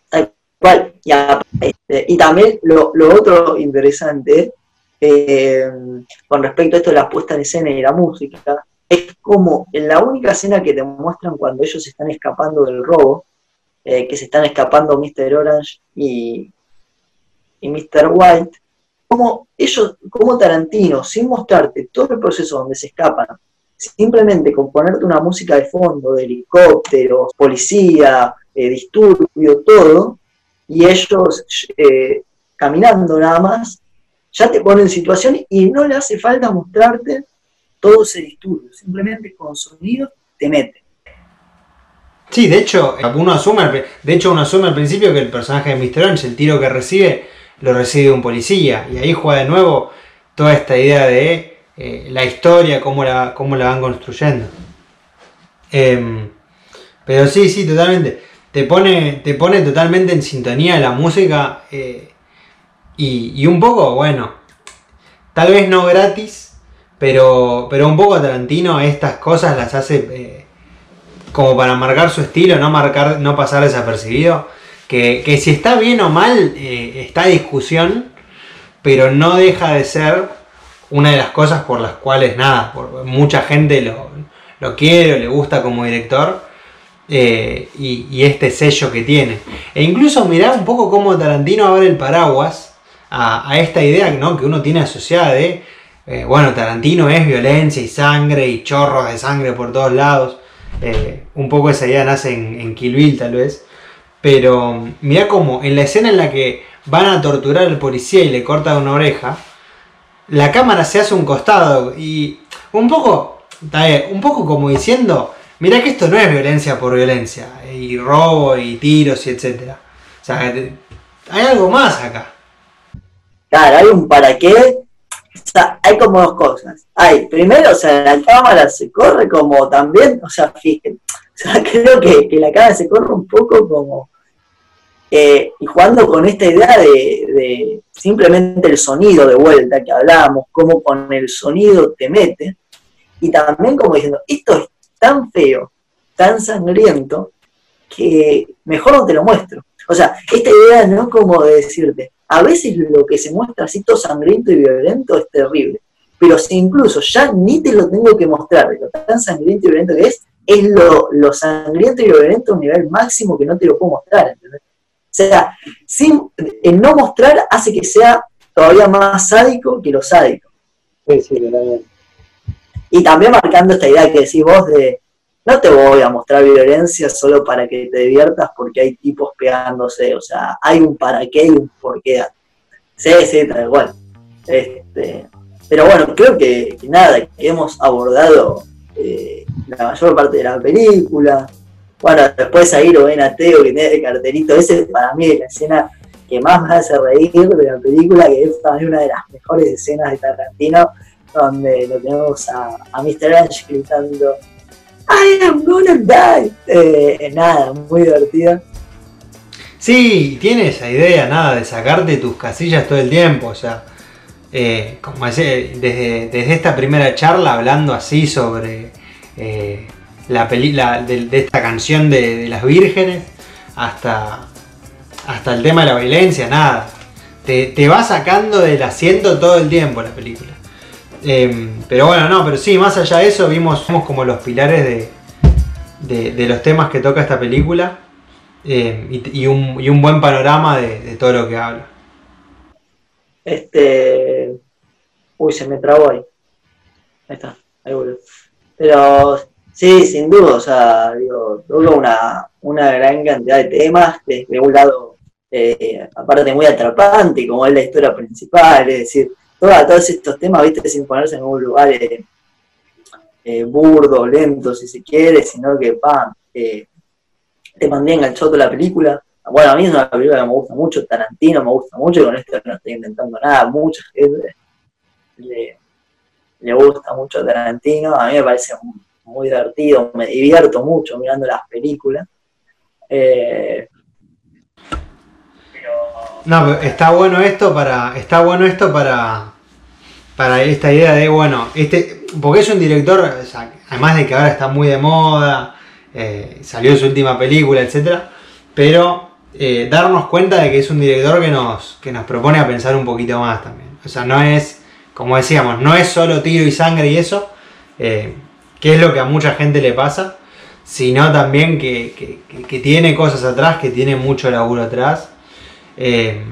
S4: Tal. Este, y, también lo, otro interesante, eh, con respecto a esto de la puesta en escena y la música, es como en la única escena que te muestran cuando ellos están escapando del robo, eh, que se están escapando Mr. Orange y, y Mr. White, como ellos, como Tarantino, sin mostrarte todo el proceso donde se escapan, simplemente con ponerte una música de fondo, de helicópteros, policía, eh, disturbio, todo, y ellos eh, caminando nada más, ya te ponen en situación y no le hace falta mostrarte todo ese disturbio, simplemente con sonido te mete.
S3: Sí, de hecho, uno asume, de hecho uno asume al principio que el personaje de Mr. Orange, el tiro que recibe, lo recibe un policía. Y ahí juega de nuevo toda esta idea de eh, la historia, cómo la, cómo la van construyendo. Em, pero sí, sí, totalmente. Te pone, te pone totalmente en sintonía la música. Eh, y, y un poco, bueno, tal vez no gratis, pero, pero un poco Tarantino estas cosas las hace eh, como para marcar su estilo, no, marcar, no pasar desapercibido. Que, que si está bien o mal, eh, está discusión, pero no deja de ser una de las cosas por las cuales, nada, mucha gente lo, lo quiere o le gusta como director. Eh, y, este sello que tiene. E incluso mirar un poco cómo Tarantino abre el paraguas a, a esta idea ¿no? que uno tiene asociada de eh, bueno, Tarantino es violencia y sangre y chorros de sangre por todos lados. Eh, un poco esa idea nace en, Kill Bill tal vez. Pero mira como en la escena en la que van a torturar al policía y le cortan una oreja, la cámara se hace un costado y un poco, un poco como diciendo, mira que esto no es violencia por violencia, y robo y tiros y etcétera. O sea, hay algo más acá.
S4: Claro, hay un para qué sea, hay como dos cosas. Hay, primero, o sea, la cámara se corre como también, o sea, fíjense, o sea, creo que, la cámara se corre un poco como, eh, y jugando con esta idea de, simplemente el sonido de vuelta que hablábamos, cómo con el sonido te mete, y también como diciendo, esto es tan feo, tan sangriento, que mejor no te lo muestro. O sea, esta idea no como de decirte, a veces lo que se muestra así todo sangriento y violento es terrible. Pero si incluso ya ni te lo tengo que mostrar lo tan sangriento y violento que es, es lo, sangriento y violento a un nivel máximo que no te lo puedo mostrar. ¿entendés? O sea, sin, el no mostrar hace que sea todavía más sádico que lo sádico.
S3: Sí, sí,
S4: y también marcando esta idea que decís vos de no te voy a mostrar violencia solo para que te diviertas porque hay tipos pegándose, o sea, hay un para qué y un por qué. Sí, sí, tal cual. Este, pero bueno, creo que, nada, que hemos abordado eh, la mayor parte de la película. Bueno, después ahí lo ven a Teo que tiene el cartelito ese, para mí es la escena que más me hace reír de la película, que es para mí una de las mejores escenas de Tarantino, donde lo tenemos a, a Mr. Ange gritando I am gonna die. Eh, nada, muy divertido.
S3: Sí, tiene esa idea, nada, de sacarte tus casillas todo el tiempo, o sea, eh, como desde, desde, esta primera charla hablando así sobre eh, la película de, esta canción de, las vírgenes hasta, hasta el tema de la violencia, nada, te, te va sacando del asiento todo el tiempo la película. Em, pero bueno, no, pero sí, más allá de eso, vimos, como los pilares de, los temas que toca esta película em, y, un, buen panorama de, todo lo que habla.
S4: Este. Uy, se me trabó ahí. Ahí está, ahí volvió. Pero sí, sin duda, o sea, digo, toca una, una gran cantidad de temas, desde un lado, eh, aparte muy atrapante, como es la historia principal, es decir, todos estos temas, viste, sin ponerse en un lugar eh, eh, burdo, lento, si se quiere, sino que, pa, eh, te mantenga el choto la película. Bueno, a mí es una película que me gusta mucho, Tarantino me gusta mucho, con esto no estoy inventando nada, mucha gente le, gusta mucho Tarantino, a mí me parece muy, divertido, me divierto mucho mirando las películas.
S3: No, está bueno esto para. Está bueno esto para. Para esta idea de, bueno, este. Porque es un director, además de que ahora está muy de moda, eh, salió su última película, etc. Pero eh, darnos cuenta de que es un director que nos, que nos propone a pensar un poquito más también. O sea, no es, como decíamos, no es solo tiro y sangre y eso, eh, que es lo que a mucha gente le pasa, sino también que, que tiene cosas atrás, que tiene mucho laburo atrás eh,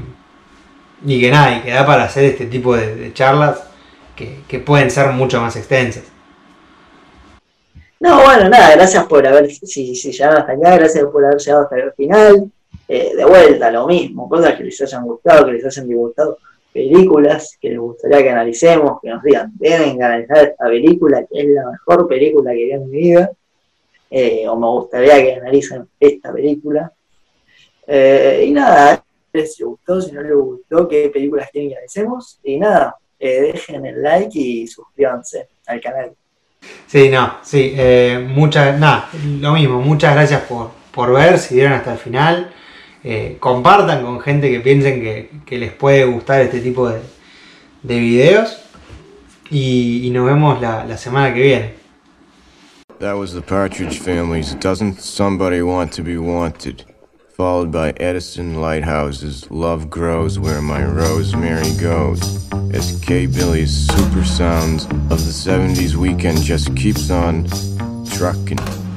S3: y que nada, y que da para hacer este tipo de, charlas que, pueden ser mucho más extensas.
S4: No, bueno, nada, gracias por haber, si, si hasta acá, gracias por haber llegado hasta el final. Eh, de vuelta, lo mismo, cosas que les hayan gustado, que les hayan disgustado, películas que les gustaría que analicemos, que nos digan, que analizar esta película, que es la mejor película que vi en mi vida, eh, o me gustaría que analicen esta película. y nada, si les gustó, si no les gustó, qué películas quieren que analicemos. Y nada, eh, dejen el like y suscríbanse al canal.
S3: Sí, no, sí, eh, muchas, nada, lo mismo, muchas gracias por, por ver, si vieron hasta el final. Eh, compartan con gente que piensen que, les puede gustar este tipo de, de videos. Y, nos vemos la, la semana que viene. That was the Partridge Family's Doesn't Somebody Want to Be Wanted? Followed by Edison Lighthouse's Love Grows Where My Rosemary Goes. SK Billy's super sounds of the 70s weekend just keeps on trucking.